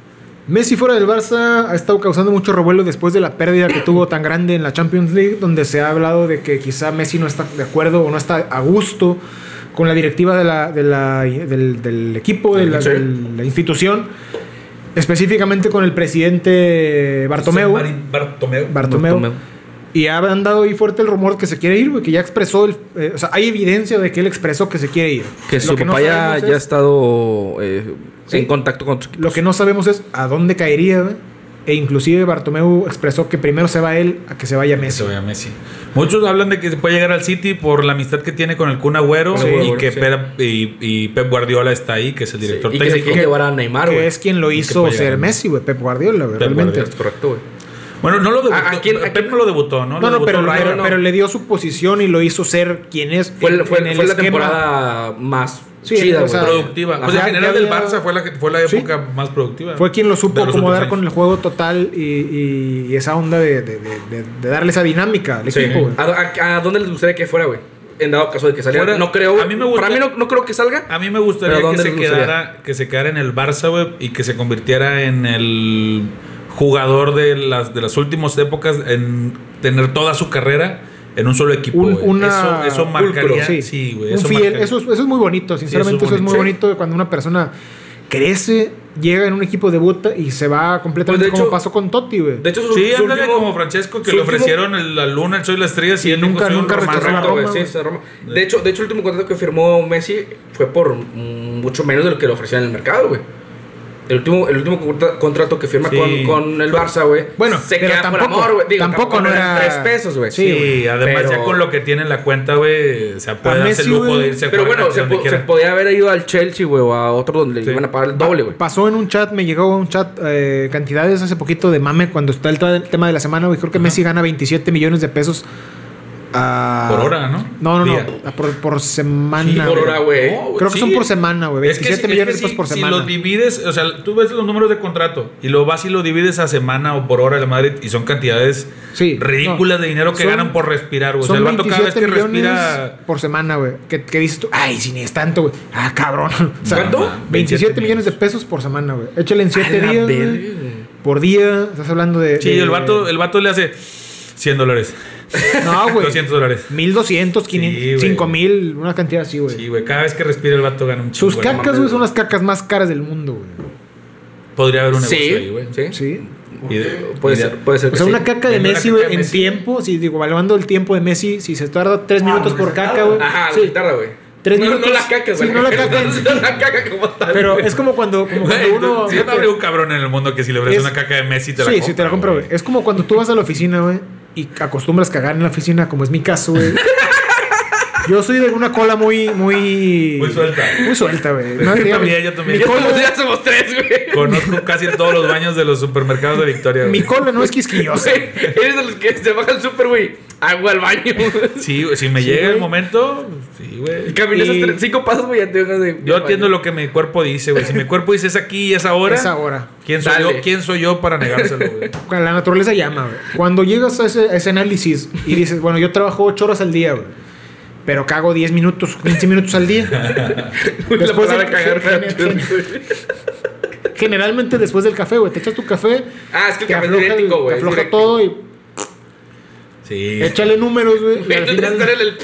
Messi fuera del Barça ha estado causando mucho revuelo después de la pérdida que tuvo tan grande en la Champions League, donde se ha hablado de que quizá Messi no está de acuerdo o no está a gusto con la directiva de la, de la- del, del equipo, de la, Sí. de la institución, específicamente con el presidente Bartomeu. Bartomeu. Bartomeu. Y ha andado ahí fuerte el rumor que se quiere ir, güey, que ya expresó, el, eh, o sea, hay evidencia de que él expresó que se quiere ir. Que Lo su no papá ya, sabemos ya ha es- estado eh, Sí. en contacto con su equipo. Lo que no sabemos es a dónde caería, güey. E inclusive Bartomeu expresó que primero se va él a que se vaya Que Messi. se vaya Messi. Muchos hablan de que se puede llegar al City por la amistad que tiene con el Kun Agüero Sí, y que sí. Pep, y, y Pep Guardiola está ahí, que es el director y que se técnico. quiere llevar a Neymar, que güey. es quien lo Y que hizo ser. Messi, güey, Pep Guardiola, Pep realmente. Guardiola. Es correcto, güey. Bueno, no lo debutó. ¿A- a quién- a Pep quién? no lo debutó, ¿no? No, no, pero, debutó pero, Ryan, ¿no? pero le dio su posición y lo hizo ser quien es. Fue, en- fue, en el fue la temporada más Sí, chida, o sea, productiva. Ajá. Pues en general había- Barça fue la, que- fue la Sí. época más productiva. Fue quien lo supo acomodar con el juego total y, y- y esa onda de, de- de- de- de darle esa dinámica al Sí. equipo. ¿A, a, a dónde les gustaría que fuera, güey? En dado caso de que saliera. Fuera- no creo. a mí me gusta- Para mí no, no creo que salga. A mí me gustaría ¿Pero que se, gustaría? quedara, que se quedara en el Barça, güey, y que se convirtiera en el jugador de las, de las últimas épocas en tener toda su carrera en un solo equipo. Un- güey. una eso, eso marcaría. pulcro, sí, güey. Un Eso, fiel- marcaría. eso, es- eso es muy bonito, sinceramente, eso eso es es muy bonito. bonito cuando una persona crece, llega en un equipo, debuta y se va completamente Pues, de como hecho- pasó con Totti, güey. De hecho, su, Sí, su último- como Francesco, que le último- ofrecieron el- la luna, el sol y la estrella, y él nunca- nunca rechazó güey, Roma, sí, güey. se Roma. De hecho, de hecho, el último contrato que firmó Messi fue por mucho menos de lo que le ofrecían en el mercado, güey. El último, el último contra- contrato que firma Sí. con, con el Barça, güey. Bueno, se pero queda por tampoco- amor, güey. Tampoco no era- tres pesos, güey. Sí, Sí, además Pero- ya con lo que tiene en la cuenta, güey, o sea, puede darse el lujo de irse a Pero bueno, se, po- se podía haber ido al Chelsea, güey, o a otro donde Sí. le iban a pagar el doble, güey. Pasó en un chat, me llegó un chat, eh, cantidades hace poquito de mame cuando está el tema de la semana, güey. Creo que Messi gana 27 millones de pesos. A- Por hora, ¿no? No, no, Día. no. a Por, por semana. Sí, por hora, güey. No, Creo que son por semana, güey. Es que 27 si- es millones que de pesos si- por si semana. los divides, o sea, tú ves los números de contrato y lo vas y lo divides a semana o por hora de la Madrid y son cantidades Sí, ridículas no. de dinero que Son- ganan por respirar, güey. O sea, el vato cada vez 27 que millones respira. por semana, güey. Que, que dices tú, ay, si ni es tanto, güey. Ah, cabrón. (laughs) O sea, ¿Cuánto? 27 millones de pesos por semana, güey. Échale en 7 A la días. Por día. Estás hablando de. Sí, de- el vato, el vato le hace 100 dólares. (laughs) No, güey. 200 dólares. 1200, Sí, 500, güey. 5000, una cantidad así, güey. Sí, güey. Cada vez que respira el vato gana un chingo. Sus cacas, güey, son las cacas más caras del mundo, güey. Podría haber un negocio Sí, ahí, güey. sí. Sí. Y de- Puede y de- ser, puede ser. O sea, sí. una caca de Messi, caca en Messi. tiempo, si digo, evaluando el tiempo de Messi, si se tarda 3 Ah, minutos por caca, güey. Ajá, Sí. sí. tarda, güey. Tres no, minutos. No la caca, Sí, güey. no la (laughs) caca. No la caca como tal. Pero es como cuando, como cuando Güey, uno. Si no habría un cabrón en el mundo que si le ofreces Es- una caca de Messi te la sí, compra. sí, te la compro, güey. Es como cuando tú vas a la oficina, güey, y acostumbras cagar en la oficina, como es mi caso, güey. (laughs) Yo soy de una cola muy, muy. Muy suelta. Muy suelta, güey. No, Yo también, yo también. Mi cola, somos, ya somos tres, güey. Conozco casi todos los baños de los supermercados de Victoria. güey. mi cola no es quisquillosa. Eres de los que se baja al súper, güey. Agua al baño. Sí, güey, si me Sí, llega el momento, sí, Y güey. caminas Y- tres- cinco pasos, güey, ya te dejas de. Yo entiendo lo que mi cuerpo dice, güey. Si mi cuerpo dice es aquí y es ahora, Es ahora. ¿quién soy Dale. yo? ¿Quién soy yo para negárselo, güey? (laughs) La naturaleza llama, güey. Cuando llegas a ese, a ese análisis y dices, bueno, yo trabajo 8 horas al día, güey. Pero cago 10 minutos, 15 minutos al día. (laughs) La Después de- palabra cagar, gen- gen- Generalmente después del café, güey. Te echas tu café. Ah, es que el te café es afloja, idéntico, güey. te afloja todo y Sí. échale números, güey. (laughs) Al final, en el-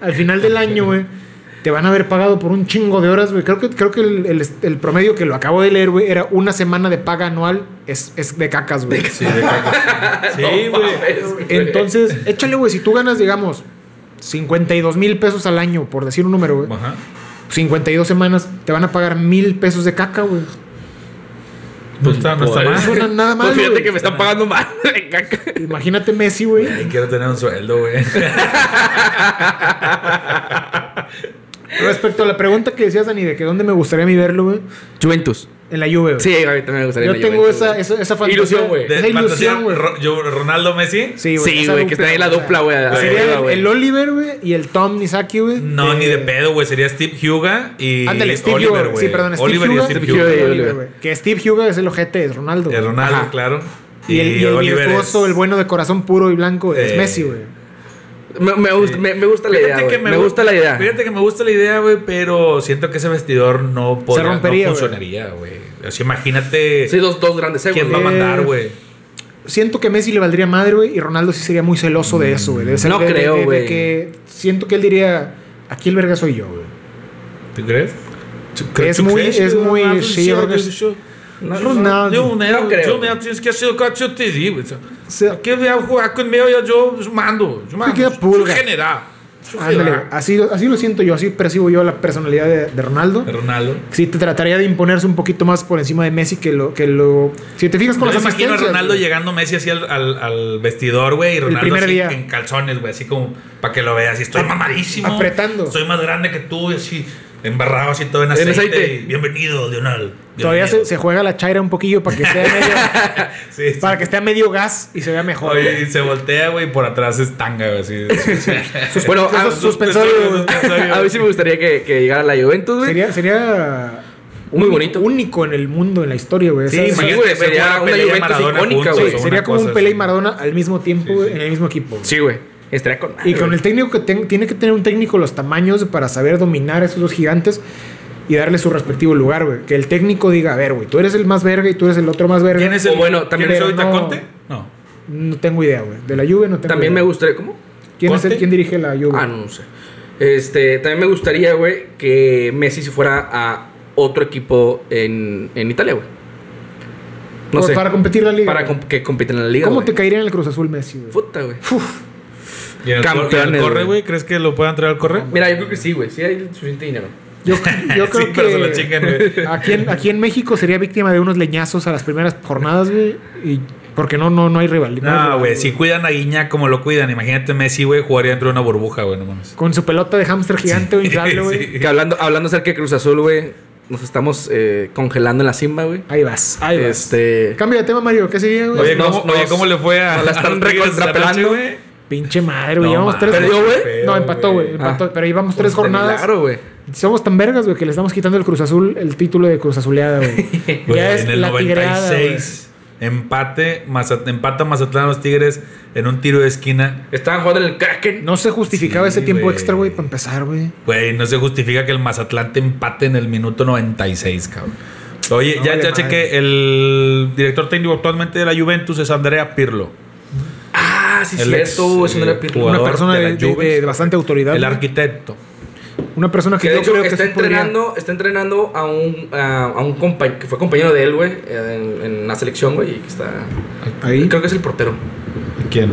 al final del año, güey. Te van a haber pagado por un chingo de horas, güey. Creo que, creo que el, el- el promedio que lo acabo de leer, güey, era una semana de paga anual. Es, es de cacas, güey. Sí, de caca. (laughs) Sí, güey. Entonces, échale, güey, si tú ganas, digamos, 52 mil pesos al año, por decir un número, güey. Ajá. 52 semanas, te van a pagar mil pesos de caca, güey. Pues está, no está mal. No suena nada mal. Pues fíjate que me están pagando mal. Imagínate Messi, güey. Quiero tener un sueldo, güey. (laughs) Respecto a la pregunta que decías, Dani, de que dónde me gustaría a mí verlo, güey. Juventus. En la Juve, güey. Sí, a mí también me gustaría. Yo la tengo esa, güey. esa, esa fantasía. Ilusión, güey. De Esa ilusión, güey. Ro- yo- Ronaldo Messi. Sí, Sí, esa güey, que está ahí la o sea, dupla, güey, a- Sería el, güey. el Oliver, güey, y el Tom Nisaki, güey. No, ni de pedo, güey. Sería Steve Huga y Ándale, Steve Oliver, güey. Sí, perdón, Steve Oliver Huga. y Steve Steve Huga. Huga y Oliver, Oliver. güey. Que Steve Huga es el ojete de Ronaldo. De güey. Ronaldo, Ajá. claro. Y el, y el Oliver virtuoso, es- el bueno de corazón puro y blanco, es Eh, Messi, güey. Me, me gusta, me, me gusta la idea, Fíjate que güey. Me gu- gusta la idea. Fíjate que me gusta la idea, güey, pero siento que ese vestidor no podría, rompería, no funcionaría, güey. O sea, imagínate Sí, dos, dos grandes egos, quién va a mandar, güey. Siento que Messi le valdría madre, güey, y Ronaldo sí sería muy celoso de eso, güey. De ser- No de- de- creo, de- de güey. que siento que él diría, aquí el verga soy yo, güey. ¿Tú crees? Es muy- es muy- sí, yo creo que es- No, Ronaldo. Yo, creo. yo me tienes que yo digo. O sea, Aquí voy a jugar conmigo, yo, yo mando. Yo mando. Soy general. Ándale, así, así lo siento yo, así percibo yo la personalidad de, de Ronaldo. De Ronaldo. Sí, te trataría de imponerse un poquito más por encima de Messi que lo... Que lo si te fijas con Yo las imagino a Ronaldo güey. llegando Messi así al, al, al vestidor, güey, y Ronaldo así día. en calzones, güey, así como para que lo veas. Y estoy mamadísimo. apretando. Soy más grande que tú, y así, embarrado así todo en aceite. aceite. y bienvenido, Lionel. Todavía se, juega la chaira un poquillo para que esté medio, (laughs) Sí, sí. para que esté a medio gas y se vea mejor. Oye, y se voltea, güey, y por atrás es tanga, güey, así. (laughs) (laughs) Bueno, a, Sus- suspensorio, suspensorio. a mí sí me gustaría que, que llegara la Juventus, güey. Sería, sería Muy bonito. único en el mundo, en la historia, güey. Sí, güey, sería una Juventus icónica, güey. sería como un Pelé y. Maradona al mismo tiempo, sí. en el mismo equipo. Sí, güey. Estaría con Y con el técnico que ten- tiene que tener un técnico los tamaños para saber dominar a esos dos gigantes y darle su respectivo lugar, güey. Que el técnico diga, a ver, güey, tú eres el más verga y tú eres el otro más verga. ¿Quién es el, O bueno, también ¿quién es ahorita no- Conte? No. No tengo idea, güey. De la Juve no tengo También me gustaría. ¿Cómo? ¿Quién, es el. ¿Quién dirige la Juve? Ah, no, no sé. Este, también me gustaría, güey, que Messi se fuera a otro equipo en, en Italia, güey. No sé. Para competir la liga. Para que compiten en la liga. ¿Cómo te caería en el Cruz Azul Messi, güey? Puta, güey. ¿Y el, Campeones, corre, güey. ¿Crees que lo puedan traer al corre? Mira, yo creo que sí, güey. Sí hay suficiente dinero. Yo, yo (laughs) creo Sí, pero se lo que chingan, güey. aquí en, aquí en México sería víctima de unos leñazos a las primeras jornadas, güey. Y porque no, no, no hay rival. no güey, si cuidan a Guiñac como lo cuidan, imagínate Messi, güey, jugaría dentro de una burbuja, güey, no mames. Con su pelota de hámster gigante inflable, (laughs) güey. Sí. Que hablando, hablando acerca de Cruz Azul, güey, nos estamos eh, congelando en la cima, güey. Ahí vas, ahí vas. Este. Cambio de tema, Mario. ¿Qué sería, güey? Oye, ¿cómo, nos- oye, ¿cómo le fue a nos la están recontrapelando. güey? Pinche madre, güey. No, tres. ¿Perdió, güey? No, empató, güey. Empató. Ah. pero llevamos tres De jornadas. milagro, güey. Somos tan vergas, güey, que le estamos quitando el Cruz Azul, el título de Cruz Azuleada, güey. (laughs) Ya es en el la tigreada, güey. 96, empate, Mazat- empata Mazatlán a los Tigres en un tiro de esquina. Estaban jugando en el Kraken. No se justificaba Sí, ese tiempo extra, güey, para empezar, güey. Güey, no se justifica que el Mazatlán te empate en el minuto 96, cabrón. Oye, No ya, vale ya chequé, el director técnico actualmente de la Juventus es Andrea Pirlo. Ah, sí, El cierto. no era eh, jugador Una persona de de, de- bastante autoridad. El arquitecto. Una persona que, Que de yo hecho creo que está sí podría- entrenando, está entrenando a un, a, a un compañero que fue compañero de él, güey, en, en la selección, güey, y que está. Ahí. Creo que es el portero. ¿Quién?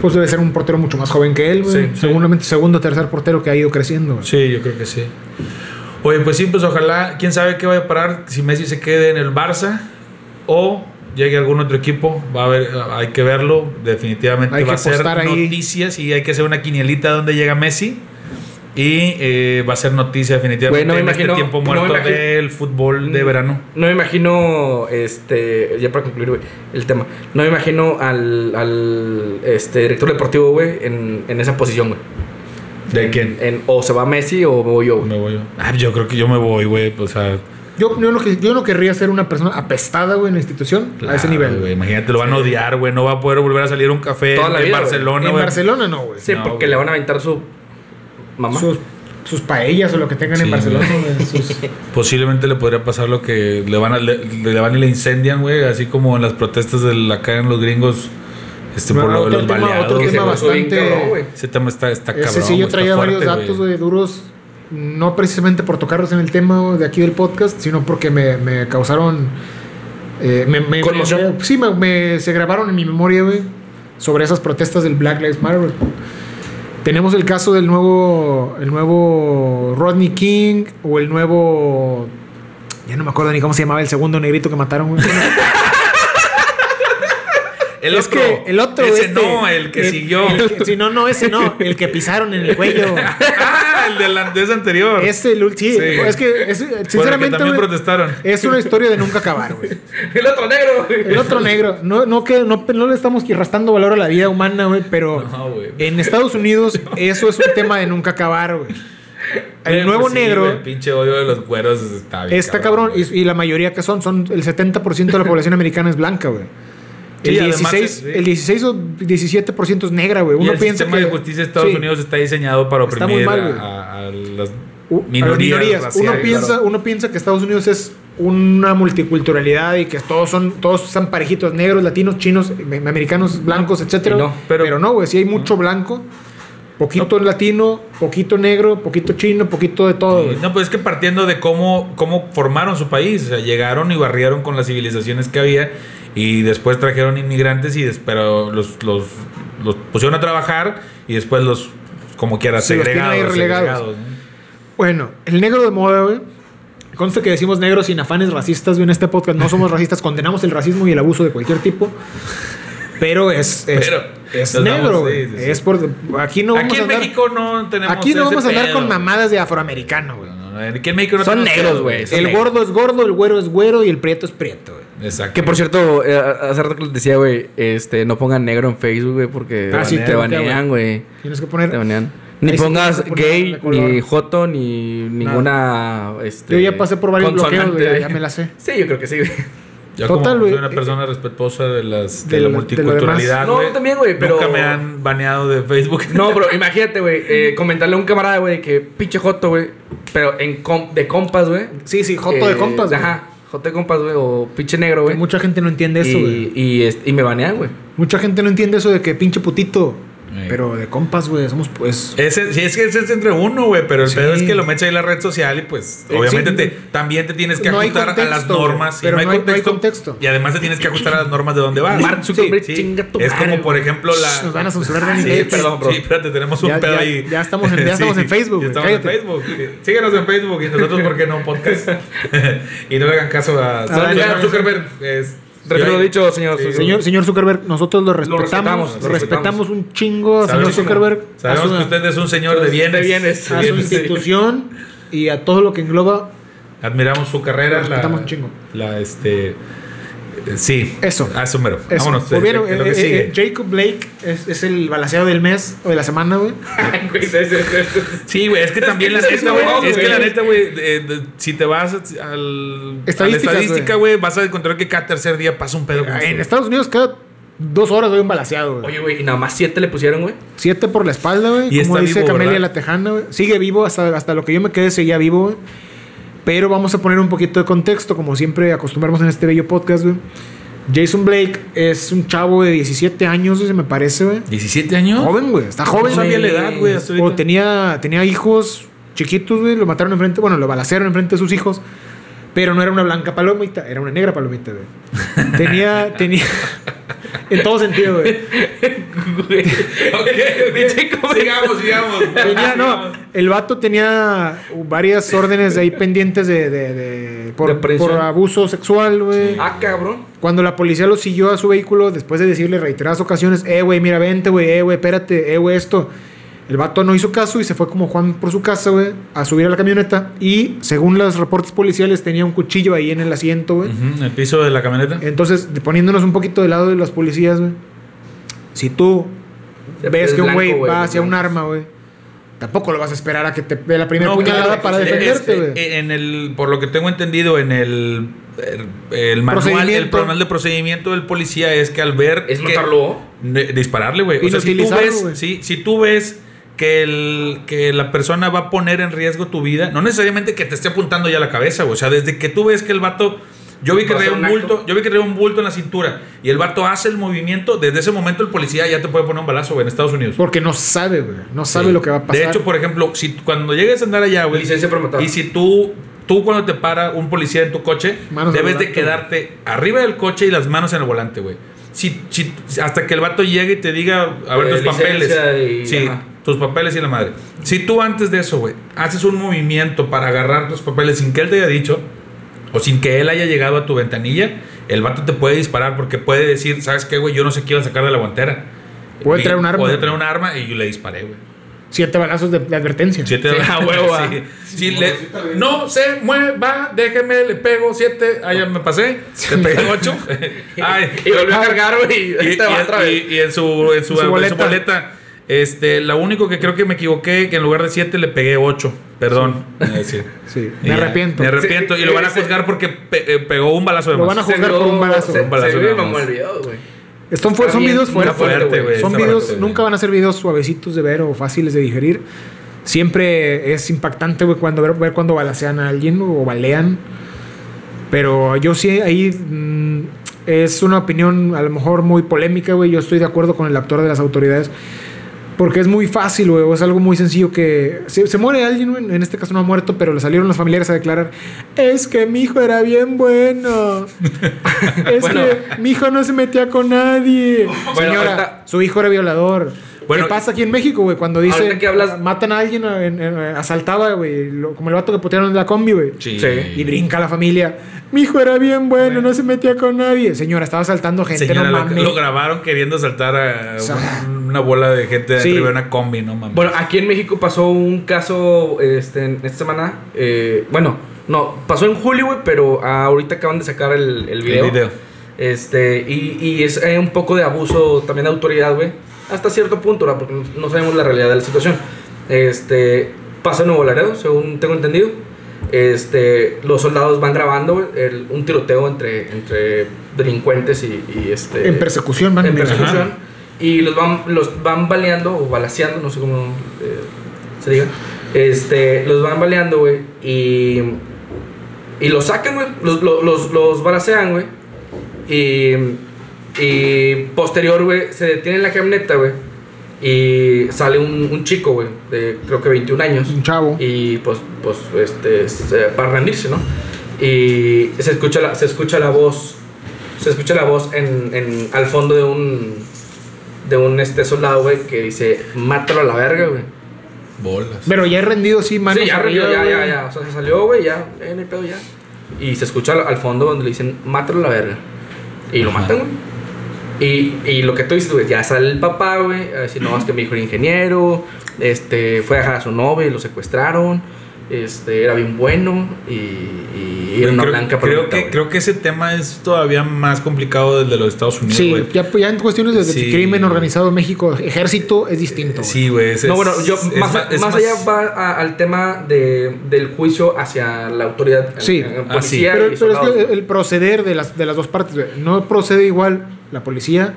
Pues debe ser un portero mucho más joven que él, güey. Sí, sí. Seguramente segundo o tercer portero que ha ido creciendo. güey. Sí, yo creo que sí. Oye, pues sí, pues ojalá, quién sabe qué vaya a parar, si Messi se quede en el Barça o llegue algún otro equipo, va a haber, hay que verlo, definitivamente Hay va a ser ahí. noticias y hay que hacer una quinielita donde llega Messi y eh, va a ser noticia definitivamente Güey, no en imagino- este tiempo muerto del fútbol de Mm. verano. No me imagino, este, ya para concluir, güey, el tema. No me imagino al, al este, director deportivo, güey, en, en esa posición, güey. ¿De quién? En, o se va Messi o me voy yo, güey. Me voy yo. Ah, yo creo que yo me voy, güey, o sea, Yo, yo, no, yo no querría ser una persona apestada, güey, en la institución a ese nivel. güey, imagínate, lo van a odiar, güey, no va a poder volver a salir a un café Toda la en vida, güey. Barcelona, en. Barcelona no, güey. Sí, No, porque güey. le van a aventar su mamá. Sus, sus paellas o lo que tengan Sí, en Barcelona, güey. Sus- (laughs) Posiblemente le podría pasar lo que le van a, le, le van y le incendian, güey, así como en las protestas de la acá en los gringos, este por No, lo de otro los tema- baleados. otro tema bastante- cabrón, güey. Ese tema está, está cabrón. Ese sí, yo traía varios datos, güey, duros. No precisamente por tocarlos en el tema de aquí del podcast, sino porque me, me causaron. eh, me, me- me- sí, me, se grabaron en mi memoria, güey, sobre esas protestas del Black Lives Matter. Tenemos el caso del nuevo, el nuevo Rodney King o el nuevo Ya no me acuerdo ni cómo se llamaba el segundo negrito que mataron, güey. (laughs) El es otro. que el otro. Ese este, no, el que siguió. el sí, no, no, ese no. El que pisaron en el cuello. (laughs) el de la de ese anterior. Ese, el, ul- sí, Sí. es que, es- sinceramente, también protestaron. es una historia de nunca acabar, güey. (laughs) El otro negro, güey. El otro negro, no, no, que, no, no le estamos restando valor a la vida humana, güey, pero No, güey. en Estados Unidos eso es un tema de nunca acabar, güey. El nuevo pues sí, negro el pinche odio de los güeros está bien. está cabrón, y, y la mayoría que son, son el 70% de la población americana es blanca, güey. El, Sí, además 16, es- sí. el 16 o 17% es negra, güey. Y Uno el piensa sistema que de justicia de Estados sí. Unidos está diseñado para oprimir mal, a- las U- a las minorías, raciales, Uno piensa, claro. uno piensa que Estados Unidos es una multiculturalidad y que todos son, todos están parejitos, negros, latinos, chinos, me- americanos, blancos, etcétera. y no, pero, pero- no, güey, sí hay mucho blanco, poquito latino, poquito negro, poquito chino, poquito de todo. Sí. No, pues es que partiendo de cómo, cómo formaron su país, o sea, llegaron y barrieron con las civilizaciones que había y después trajeron inmigrantes y pero los, los, los pusieron a trabajar y después los, como quiera, Sí, segregados. relegados. segregados, ¿no? Bueno, el negro de moda, güey. Consta que decimos negros sin afanes racistas, güey, en este podcast. No somos racistas, condenamos el racismo y el abuso de cualquier tipo. Pero es, es, Pero es nos negro, güey. sí, sí. Es por, aquí no vamos Aquí a en andar, México no tenemos aquí no vamos a andar pedo. con mamadas de afroamericano, güey. No, no, Aquí en México no Son negros, güey. El negros. gordo es gordo, el güero es güero y el prieto es prieto, güey. Exacto. Que por cierto, eh, hace rato que les decía, güey, este, no pongan negro en Facebook, güey, porque Ah, sí, te banean, güey. Tienes que poner. Te banean. Ni Ahí pongas gay, ni joto, ni ninguna. Este, Yo ya pasé por varios bloqueos, güey, ya me la sé. Sí, yo creo que sí, güey. Yo Total, como güey, soy una eh, persona respetuosa de las de, de la multiculturalidad. No, güey. también, güey, pero- Nunca me han baneado de Facebook. No, (laughs) pero imagínate, güey, eh, comentarle a un camarada, güey, que pinche joto, güey, pero en com- de compas, güey. Sí, sí, joto de Eh, compas, güey. Ajá, joto de compas, güey, o pinche negro, güey. Mucha gente no entiende eso, güey. y, y, y me banean, güey. Mucha gente no entiende eso de que pinche putito. Pero de compas, güey, somos pues. Ese, sí, es que ese es entre uno, güey, pero el Sí. pedo es que lo metes ahí en la red social y pues obviamente sí. te, también te tienes que No ajustar a las normas. pero no hay- no hay contexto. Y además te tienes que ajustar a las normas de dónde vas. Mark Zuckerberg, chinga tu Es madre, como, por ejemplo, la... Nos van a censurar de Sí, perdón, bro. Sí, espérate, tenemos un Ya- pedo ya- ahí. ya estamos en- ya (laughs) estamos en Facebook, Ya estamos en. Facebook. Síguenos en Facebook y nosotros, ¿por qué no? Podcast. (laughs) y no le hagan caso a... Zuckerberg. Es, Retiro yo- lo dicho, señor. Sí, Señor, señor Zuckerberg, nosotros lo respetamos. respetamos, Lo un chingo señor Zuckerberg. Sabemos que usted es un señor de bienes. De bienes. a su institución y a todo lo que engloba. Admiramos su carrera. Lo respetamos un chingo. La, este... Sí. Eso. Ah, eso mero. Eso. Vámonos. Eh, eh, lo que eh, sigue. eh, Jacob Blake es, es el balaseado del mes o de la semana, güey. (laughs) Güey, sí, güey, es que también la que neta, güey. Es que la neta, güey, si te vas al, a la estadística, güey, vas a encontrar que cada tercer día pasa un pedo con En. Estados Unidos cada dos horas hay un balaseado, güey. Oye, güey, y nada más siete le pusieron, güey. Siete por la espalda, güey. Y Como está dice vivo, Camelia ¿verdad? la Tejana, güey. Sigue vivo hasta, hasta lo que yo me quedé, seguía vivo, güey. Pero vamos a poner un poquito de contexto, como siempre acostumbramos en este bello podcast, güey. Jason Blake es un chavo de 17 años, se me parece, güey. ¿17 años? Joven, güey. Está joven. No sabía la edad, güey, O tenía, tenía hijos chiquitos, güey. Lo mataron enfrente, bueno, lo balacearon enfrente de sus hijos. Pero no era una blanca palomita, era una negra palomita, güey. Tenía, (laughs) tenía. en todo sentido, güey. Güey. ok, ¿cómo? (laughs) Sigamos, sigamos. Tenía, no, el vato tenía varias órdenes de ahí pendientes de, de, de- por, por abuso sexual, güey. Ah, cabrón. Cuando la policía lo siguió a su vehículo, después de decirle reiteradas ocasiones, eh, güey, mira, vente, güey, eh, güey, espérate, eh, güey, esto. El vato no hizo caso y se fue como Juan por su casa, güey, a subir a la camioneta. Y según los reportes policiales, tenía un cuchillo ahí en el asiento, güey. Ujú, El piso de la camioneta. Entonces, poniéndonos un poquito del lado de los policías, güey. Si tú ves Es que un güey va hacia un arma, güey, tampoco lo vas a esperar a que te dé la primera No, puñalada claro, para defenderte, güey. eh, En el, por lo que tengo entendido, en el, el, el manual, el manual de procedimiento del policía es que al ver Es que- matarlo. de- dispararle, güey. O sea, si tú ves, si tú ves que, el, que la persona va a poner en riesgo tu vida, no necesariamente que te esté apuntando ya a la cabeza, güey. O sea, desde que tú ves que el vato. Yo vi que traía un un bulto, yo vi que traía un bulto en la cintura y el vato hace el movimiento, desde ese momento el policía ya te puede poner un balazo, güey, en Estados Unidos. Porque no sabe, güey. No sabe Sí. lo que va a pasar. De hecho, por ejemplo, si cuando llegues a andar allá, güey, y si tú, tú cuando te para un policía en tu coche, Manos debes de quedarte arriba del coche y las manos en el volante, güey. Si, si- hasta que el vato llegue y te diga, a ver Eh, tus papeles. y- Sí, ajá. Tus papeles y la madre. Si tú antes de eso, güey, haces un movimiento para agarrar tus papeles sin que él te haya dicho, o sin que él haya llegado a tu ventanilla, el vato te puede disparar porque puede decir, ¿sabes qué, güey? Yo no sé qué iba a sacar de la guantera. Puede Y- traer un arma. Puede traer un arma y yo le disparé, güey. Siete balazos de, de advertencia. Siete Sí, a huevo, ah. Sí. Sí, Sí, le- no se mueva, déjeme, le pego siete. Ah, ya me pasé. Le pegué ocho. (laughs) Ay. Y volvió a cargar, güey. Y, Y, en su, en su, En su en su boleta. Este, lo único que creo que me equivoqué, que en lugar de siete le pegué ocho. Perdón. Es decir, Sí, y me arrepiento. Me arrepiento. Sí, y lo van a sí. juzgar porque pe- eh, pegó un balazo de Lo más. van a juzgar por un balazo. Se, Un balazo se güey. Está son bien, videos fuertes. fuerte. Son videos, fuerte, nunca van a ser videos suavecitos de ver o fáciles de digerir. Siempre es impactante, güey, cuando ver, ver cuando balacean a alguien o balean. Pero yo sí, ahí mm, es una opinión a lo mejor muy polémica, güey. Yo estoy de acuerdo con el actor de las autoridades. Porque es muy fácil, güey. o Es algo muy sencillo que... Se, se muere alguien, en este caso no ha muerto, pero le salieron los familiares a declarar... Es que mi hijo era bien bueno. (laughs) es Bueno. que mi hijo no se metía con nadie. Bueno, Señora, ahorita- su hijo era violador. Bueno, ¿Qué pasa aquí en México, güey? Cuando dice... Que hablas- Matan a alguien, en- en- asaltaba, güey. Como el vato que putearon en la combi, güey. Sí. Sí. Y brinca la familia. Mi hijo era bien bueno, no se metía con nadie. Señora, estaba asaltando gente, Señora, no lo, mames. lo grabaron queriendo saltar a O sea, un- una bola de gente sí. arriba de una combi, no mames. Bueno, aquí en México pasó un caso este, en esta semana. eh, bueno, no, pasó en julio, güey, pero ahorita acaban de sacar el, el video. El video. Este, y, y es eh, un poco de abuso también de autoridad, güey. Hasta cierto punto, ¿verdad? porque no- sabemos la realidad de la situación. Este, pasa en Nuevo Laredo, según tengo entendido. Este, los soldados van grabando el- un tiroteo entre, entre delincuentes y, y, este. En persecución, van. En persecución. Ajá. Y los van, los van baleando o balaseando, no sé cómo eh, se diga. Este, los van baleando, güey. Y, y los sacan, güey. Los, los, los, los balacean, güey. Y, y posterior, güey, se detiene en la camioneta, güey. Y sale un, un chico, güey, de creo que 21 años. Un chavo. Y pues, pues este, se- para rendirse, ¿no? Y se escucha la, se escucha la voz, se escucha la voz en, en, al fondo de un, de un este soldado, güey, que dice, mátalo a la verga, güey. Bolas. Pero ya he rendido, sí, manos Sí, ya, arriba, ya, ya, ya, o sea, se salió, güey, ya, eh, no hay pedo, ya. Y se escucha al, al fondo donde le dicen, mátalo a la verga. Y lo Ajá. matan, güey. Y, y lo que tú dices, güey, ya sale el papá, güey, a no, es que mi hijo era ingeniero, este, fue a dejar a su novia y lo secuestraron, este, era bien bueno y, y era una creo, blanca creo que, creo que ese tema es todavía más complicado del de los Estados Unidos, Sí, güey. ya, ya en cuestiones de Sí. crimen organizado en México, ejército es distinto. Sí, güey. ese No, es- bueno, yo, es más, es más allá va a- al tema de, del juicio hacia la autoridad, Sí. en- en Ah, sí. policía Pero, es que el proceder de las, de las dos partes. No procede igual la policía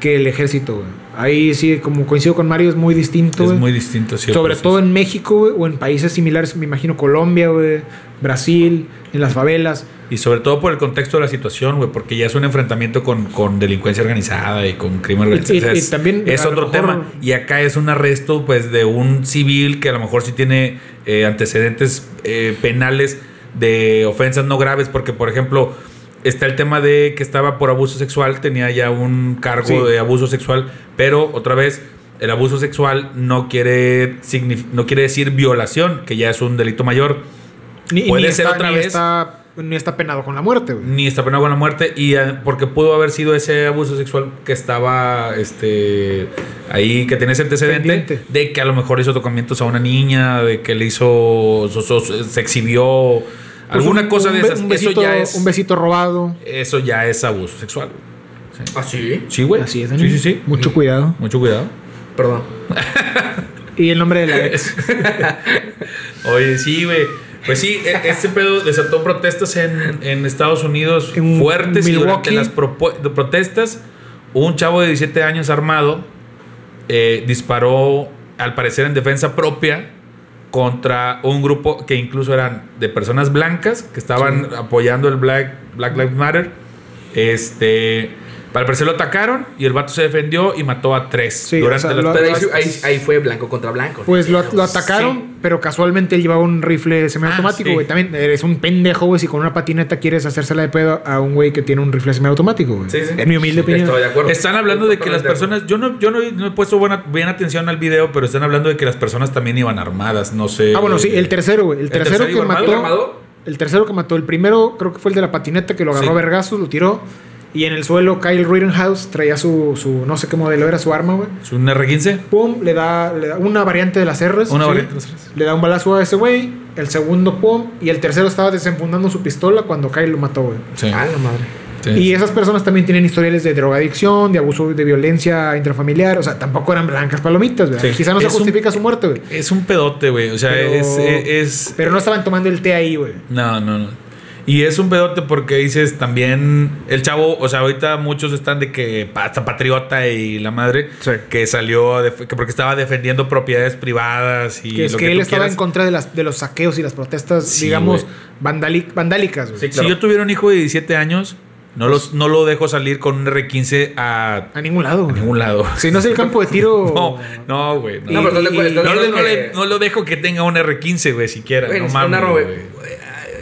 que el ejército, güey. Ahí sí, como coincido con Mario, es muy distinto, es muy distinto, sí. Sobre todo en México, güey, o en países similares, me imagino Colombia, güey, Brasil, en las favelas. Y sobre todo por el contexto de la situación, güey, porque ya es un enfrentamiento con, con delincuencia organizada y con crimen organizado. y- O sea, y es también, es otro mejor- tema. Y acá es un arresto, pues, de un civil que a lo mejor sí tiene eh, antecedentes eh, penales de ofensas no graves, porque, por ejemplo, está el tema de que estaba por abuso sexual, tenía ya un cargo Sí. de abuso sexual, pero otra vez. El abuso sexual no quiere, no quiere decir violación, que ya es un delito mayor. Ni, Puede ni ser está, otra ni vez. Está, ni está penado con la muerte, güey. ni está penado con la muerte y eh, porque pudo haber sido ese abuso sexual que estaba este ahí que tiene ese antecedente Pendiente. de que a lo mejor hizo tocamientos a una niña de que le hizo se exhibió alguna un- cosa de esas Un besito, eso ya es un besito robado. eso ya es abuso sexual güey. ¿Ah, sí? sí güey Así es, sí Dani. sí sí Mucho cuidado. mucho cuidado Perdón. Y el nombre de la ex. (laughs) Oye, sí, güey. Pues sí, e- este pedo desató protestas en, en Estados Unidos En fuertes y durante Milwaukee. las protestas, un chavo de 17 años armado eh, disparó, al parecer en defensa propia, contra un grupo que incluso eran de personas blancas que estaban apoyando el Black, Black Lives Matter. Este, al parecer lo atacaron y el vato se defendió y mató a tres Sí, durante o sea, las lo- Pero ahí, protestas. ahí, ahí fue blanco contra blanco. Pues lo, atacaron, pero casualmente él llevaba un rifle semiautomático, Ah, sí. También eres un pendejo, güey, si con una patineta quieres hacérsela de pedo a un güey que tiene un rifle semiautomático, güey. Sí, sí. En mi humilde opinión. Estoy de acuerdo. Están hablando de que las personas, yo no, yo no, no he puesto buena, bien atención al video, pero están hablando de que las personas también iban armadas, no sé. Ah, bueno, sí, el tercero, güey. El ¿El tercero tercero que armado? mató. ¿Armado? El tercero que mató. El primero creo que fue el de la patineta que lo agarró Sí. a vergazos, lo tiró. Y en el suelo Kyle Rittenhouse traía su, su no sé qué modelo era su arma, güey. ¿Es un R15? Pum, le da, le da una variante de las R's. Una ¿sí? variante de las Rs. Le da un balazo a ese güey. El segundo, pum. Y el tercero estaba desenfundando su pistola cuando Kyle lo mató, güey. Sí. Ah, la madre. sí. Y esas personas también tienen historiales de drogadicción, de abuso de violencia intrafamiliar. O sea, tampoco eran blancas palomitas, güey. Sí. Quizá no se un- justifica su muerte, güey. Es un pedote, güey. O sea, Pero- es, es, Pero no estaban tomando el té ahí, güey. No, no, no. Y es un pedote porque dices también el chavo, o sea, ahorita muchos están de que hasta patriota y la madre Sí. que salió a def- que porque estaba defendiendo propiedades privadas y Que es lo que, que, él tú estaba quieras. en contra de, las, de los saqueos y las protestas, Sí, digamos, vandálicas, Si yo tuviera un hijo de 17 años, no los no lo dejo salir con un R15 a, A ningún lado, a ningún lado. Si no es el campo de (laughs) tiro. No, no, güey. No, No, pero ¿estás de acuerdo- estás de No le- no lo dejo que tenga un R15, güey, siquiera. No es mames.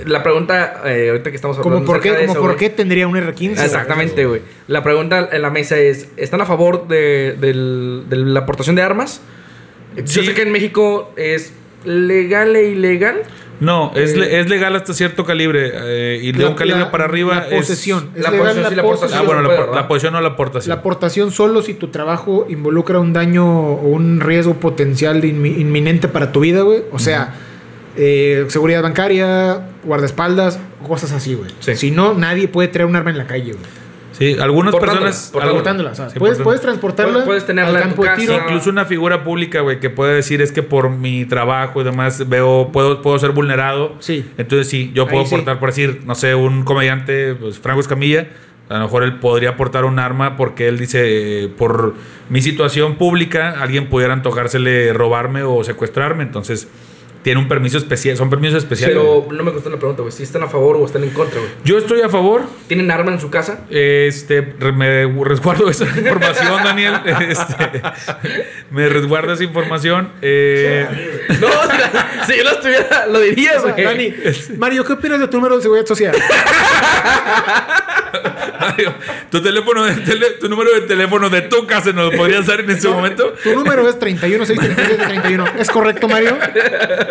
La pregunta, eh, ahorita que estamos como hablando por qué, de como eso, por qué tendría un R15. güey? Exactamente, güey. La pregunta en la mesa es: ¿están a favor de, del- de la aportación de armas? Yo sé que en México es legal e ilegal. No, es, Eh, le- es legal hasta cierto calibre. eh, y de La- un calibre la- para arriba La es- posesión. Es la legal posesión la sí, la posesión. Ah, bueno, la, la posición o la aportación. La aportación solo si tu trabajo involucra un daño o un riesgo potencial inmi- inminente para tu vida, güey. O sea, eh, seguridad bancaria, guardaespaldas, cosas así, güey. Sí. Si no, nadie puede traer un arma en la calle, güey. sí, algunas personas. portándola. Transportándola. O sea, Sí, puedes, puedes transportarla Puedes- tenerla al en tu campo de casa. tiro. Incluso una figura pública, güey, que puede decir es que por mi trabajo y demás veo, puedo, puedo ser vulnerado. Sí. Entonces sí, yo Ahí puedo sí. aportar, por decir, no sé, un comediante, pues Franco Escamilla, a lo mejor él podría aportar un arma porque él dice, eh, por mi situación pública, alguien pudiera antojársele robarme o secuestrarme, entonces tiene un permiso especial, son permisos especiales. Pero no me contestó la pregunta, güey. Si están a favor o están en contra, güey. Yo estoy a favor, ¿Tienen arma en su casa? este, me resguardo esa (laughs) información, Daniel. (laughs) Este, me resguardo esa información. eh, No, (laughs) si yo lo estuviera, lo diría, güey. Dani, Mario, ¿qué opinas de tu número de seguridad social? Mario, tu teléfono, de tele- tu número de teléfono de tu casa nos lo podrías dar en este momento. Tu número es 31631. ¿Es correcto, Mario?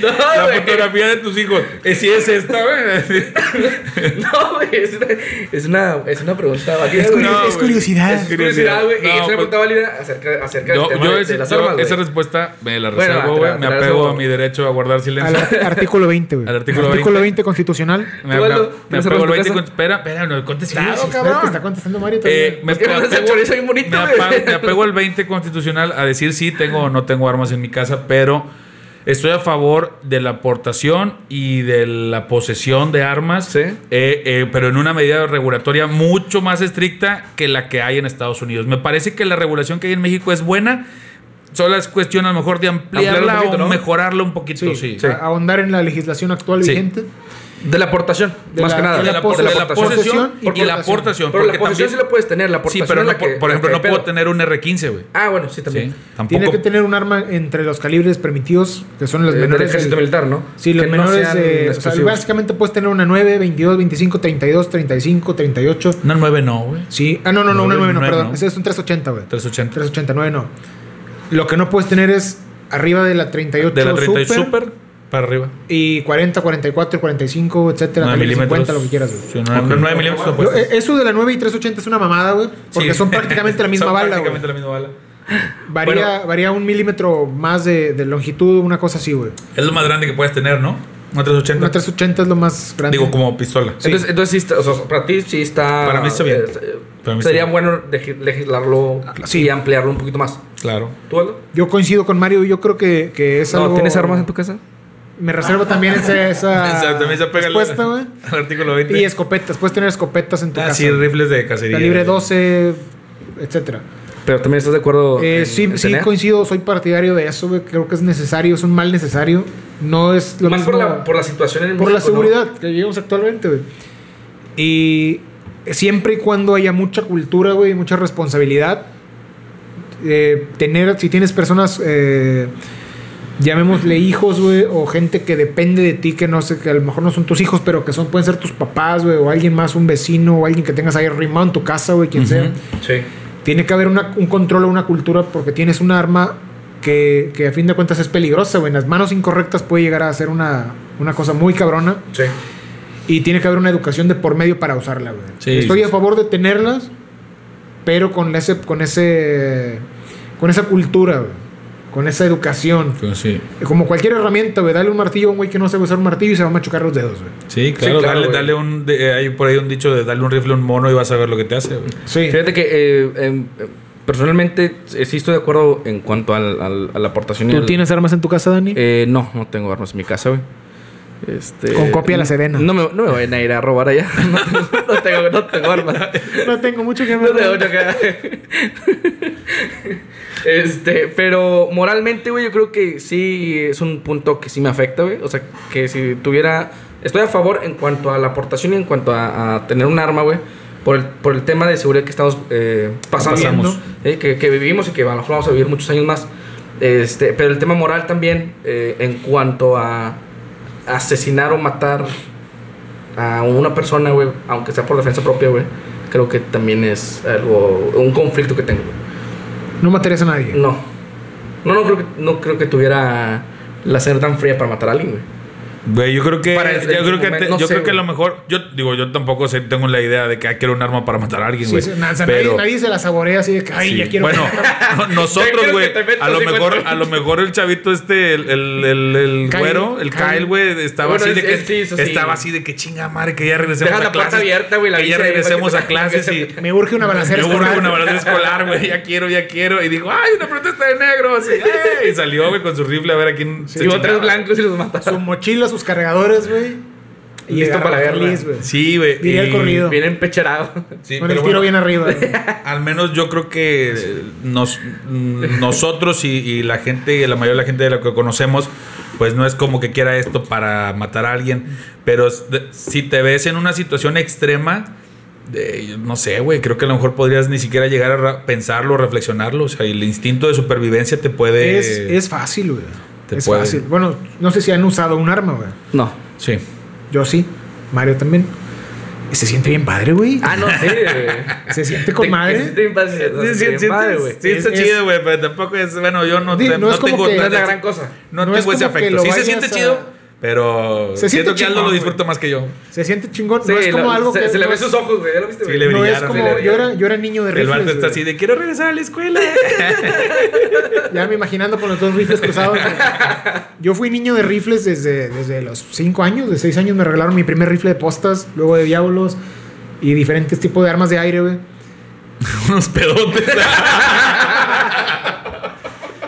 No, la güey. fotografía de tus hijos. Eh, Si es esta, güey. (laughs) No, güey. Es una, es una, es una pregunta válida, Es, güey. es curiosidad. Es curiosidad, güey. y No, es una pues- pregunta válida acerca, acerca Yo, del tema yo de, ese- de las yo armas, güey. esa respuesta me la Bueno, reservo, te güey. me apego a mi derecho a guardar Al silencio. ar- artículo 20, güey. Al artículo 20. 20 constitucional. Me, ¿Tú, me- Aldo? me ¿Tienes apego al armas en 20 tu con- casa? Espera, espera, no he contestado, cabrón. está contestando Mario me, Es que no me se apego, al 20 constitucional a decir sí tengo o no tengo armas en mi casa, pero estoy a favor de la aportación y de la posesión de armas, Sí. eh, eh, pero en una medida regulatoria mucho más estricta que la que hay en Estados Unidos. Me parece que la regulación que hay en México es buena, solo es cuestión a lo mejor de ampliarla Ampliarla un poquito, o ¿no? mejorarla un poquito, sí. ahondar en la legislación actual Sí. vigente. De la aportación, De más la- que nada. De la, la por- de la posesión posesión y, la aportación. Pero la también- sí la puedes tener. La Sí, pero no, la por, que- por ejemplo, no puedo tener un R15, güey. Ah, bueno, sí, también. Sí, tampoco. Tiene que tener un arma entre los calibres permitidos, que son los Eh, del menores. ejército de- militar, ¿no? Sí, los Que no menores sean de. O sea, básicamente puedes tener una 9, 22, 25, 32, 35, 38. Una 9 no, güey. Sí. Ah, no, no, no, una 9 no, perdón. no. Ese es un 380, güey. 380. 389 no. Lo que no puedes tener es arriba de la 38 De la 30 super, super, para arriba. y 40, 44, 45, etcétera, 9 calibre milímetros. 50, lo que quieras, güey. Sí, una- una 9 milímetros no puedes. eh, eso de la 9 y 380 es una mamada, güey. Porque Sí. son prácticamente la (laughs) misma Son bala, güey. prácticamente la misma bala. Varía, varía un milímetro más de, de longitud, una cosa así, güey. Es lo más grande que puedes tener, ¿no? Una 380. Una 380 es lo más grande. Digo, como pistola. Sí. Entonces, entonces sí está, o sea, para ti sí está. Para mí está bien. eh, mí está sería bien. bueno legi- legislarlo sí. y ampliarlo un poquito más. Claro. ¿Tú, Aldo? Yo coincido con Mario, yo creo que, que es No, algo... ¿Tienes armas en tu casa? Me reservo también esa, (laughs) esa Exacto, también se apega al- respuesta, güey. Al (laughs) artículo 20. Y escopetas, puedes tener escopetas en tu Ah, casa. sí, rifles de cacería. Calibre 12, etcétera. Pero también estás de acuerdo. Eh, en- sí, en sí tener? coincido, soy partidario de eso, güey. Creo que es necesario, es un mal necesario. No es lo Más mismo por la, por la situación en por la seguridad que vivimos actualmente, güey. Y siempre y cuando haya mucha cultura, güey, y mucha responsabilidad, eh, tener, si tienes personas, eh, llamémosle hijos, güey, o gente que depende de ti, que no sé, que a lo mejor no son tus hijos, pero que son, pueden ser tus papás, güey, o alguien más, un vecino, o alguien que tengas ahí arrimado en tu casa, güey, quien sea. Sí. Tiene que haber una- un control o una cultura porque tienes un arma que, que a fin de cuentas es peligrosa, güey. En las manos incorrectas puede llegar a ser una, una cosa muy cabrona. Sí. Y tiene que haber una educación de por medio para usarla, güey. Sí, Estoy sí, a favor de tenerlas, pero con ese, con ese, con esa cultura, güey. Con esa educación. Pues sí. Como cualquier herramienta, güey. Dale un martillo a un güey que no sabe usar un martillo y se va a machucar los dedos, güey. Sí, claro, claro, dale, dale un. de- hay por ahí un dicho de darle un rifle a un mono y vas a ver lo que te hace, güey. Sí. Fíjate que eh, em, eh, personalmente eh, sí estoy de acuerdo en cuanto al- al- a la aportación. y ¿Tú al- tienes armas en tu casa, Dani? Eh, no, no tengo armas en mi casa, güey. Este, Con copia a la Sedena. No me, no me vayan a ir a robar allá. (laughs) No, tengo- no tengo, no tengo armas. no tengo mucho que No tengo mucho que- (laughs) Este, pero moralmente, güey, yo creo que sí es un punto que sí me afecta, güey. O sea, que si tuviera. Estoy a favor en cuanto a la aportación y en cuanto a, a tener un arma, güey. Por el, por el tema de seguridad que estamos eh, pasando. Pasamos. eh, que, que vivimos y que a lo mejor vamos a vivir muchos años más. Este, pero el tema moral también, eh, en cuanto a asesinar o matar a una persona, güey, aunque sea por defensa propia, güey, creo que también es algo, un conflicto que tengo. No matarías a nadie. No. No, no creo que, no creo que tuviera la sangre tan fría para matar a alguien, güey. Güey, yo creo que. Para yo creo su que, momento, te- no yo sé, creo que a lo mejor. Yo digo, yo tampoco sé, tengo la idea de que hay que un arma para matar a alguien, güey. sí, na- o sea, pero. nadie, nadie se la saborea así de que, ay, Sí. ya quiero. Bueno, no- (laughs) nosotros, güey. A lo mejor, (laughs) a lo mejor el chavito este, el, el, el, el Kyle, güero, el Kyle. Güey, estaba Bueno, así de es- que es- sí, eso sí. estaba así de que chinga madre, que ya regresemos Deja a la puerta abierta, güey, la que ya regresemos a clases y (laughs) Me urge una balacera me urge escolar. una balacera escolar, güey. Ya quiero, ya quiero. Y dijo, ay, una protesta de negros. Y, ¡eh! y salió, güey, con su rifle a ver a quién se Llevó tres blancos y los Su mataron. mochila, sus cargadores, güey. Y Listo para la guerra. feliz, güey. Sí, güey. Diría el corrido. Bien empecherados. Sí, Con pero el tiro bueno, bien arriba. (laughs) Al menos yo creo que eh, nos, mm, nosotros y, y la gente, y la mayoría de la gente de la que conocemos, pues no es como que quiera esto para matar a alguien. Pero si te ves en una situación extrema, de- no sé, güey, creo que a lo mejor podrías ni siquiera llegar a pensarlo, reflexionarlo. O sea, el instinto de supervivencia te puede... Es, es fácil, güey. Te Es puede. fácil. Bueno, no sé si han usado un arma, güey. No. Sí. Yo sí. Mario también. Se siente bien padre, güey. Ah, no, sí, güey. (laughs) Se siente con madre. se siente bien padre, güey. sí, está Es- chido, güey, pero tampoco es... Bueno, yo no, no no es como tengo... que- No es la gran cosa. No, No es tengo ese afecto. Sí se siente a- chido, pero Se siente siento que Aldo chingón, lo güey. disfruta más que yo. Se siente chingón. Sí, no es como lo- algo se, que. se le no ve es- sus ojos, güey. ¿Ya lo viste, Sí, le No es brillaron, como. le Yo brillaron. era, yo era niño de El rifles. vato está güey. así de quiero regresar a la escuela. (laughs) Ya me imaginando con los dos rifles cruzados. Yo fui niño de rifles desde, desde los 5 años. De 6 años me regalaron mi primer rifle de postas, luego de diablos y diferentes tipos de armas de aire, güey. (laughs) Unos pedotes. (laughs)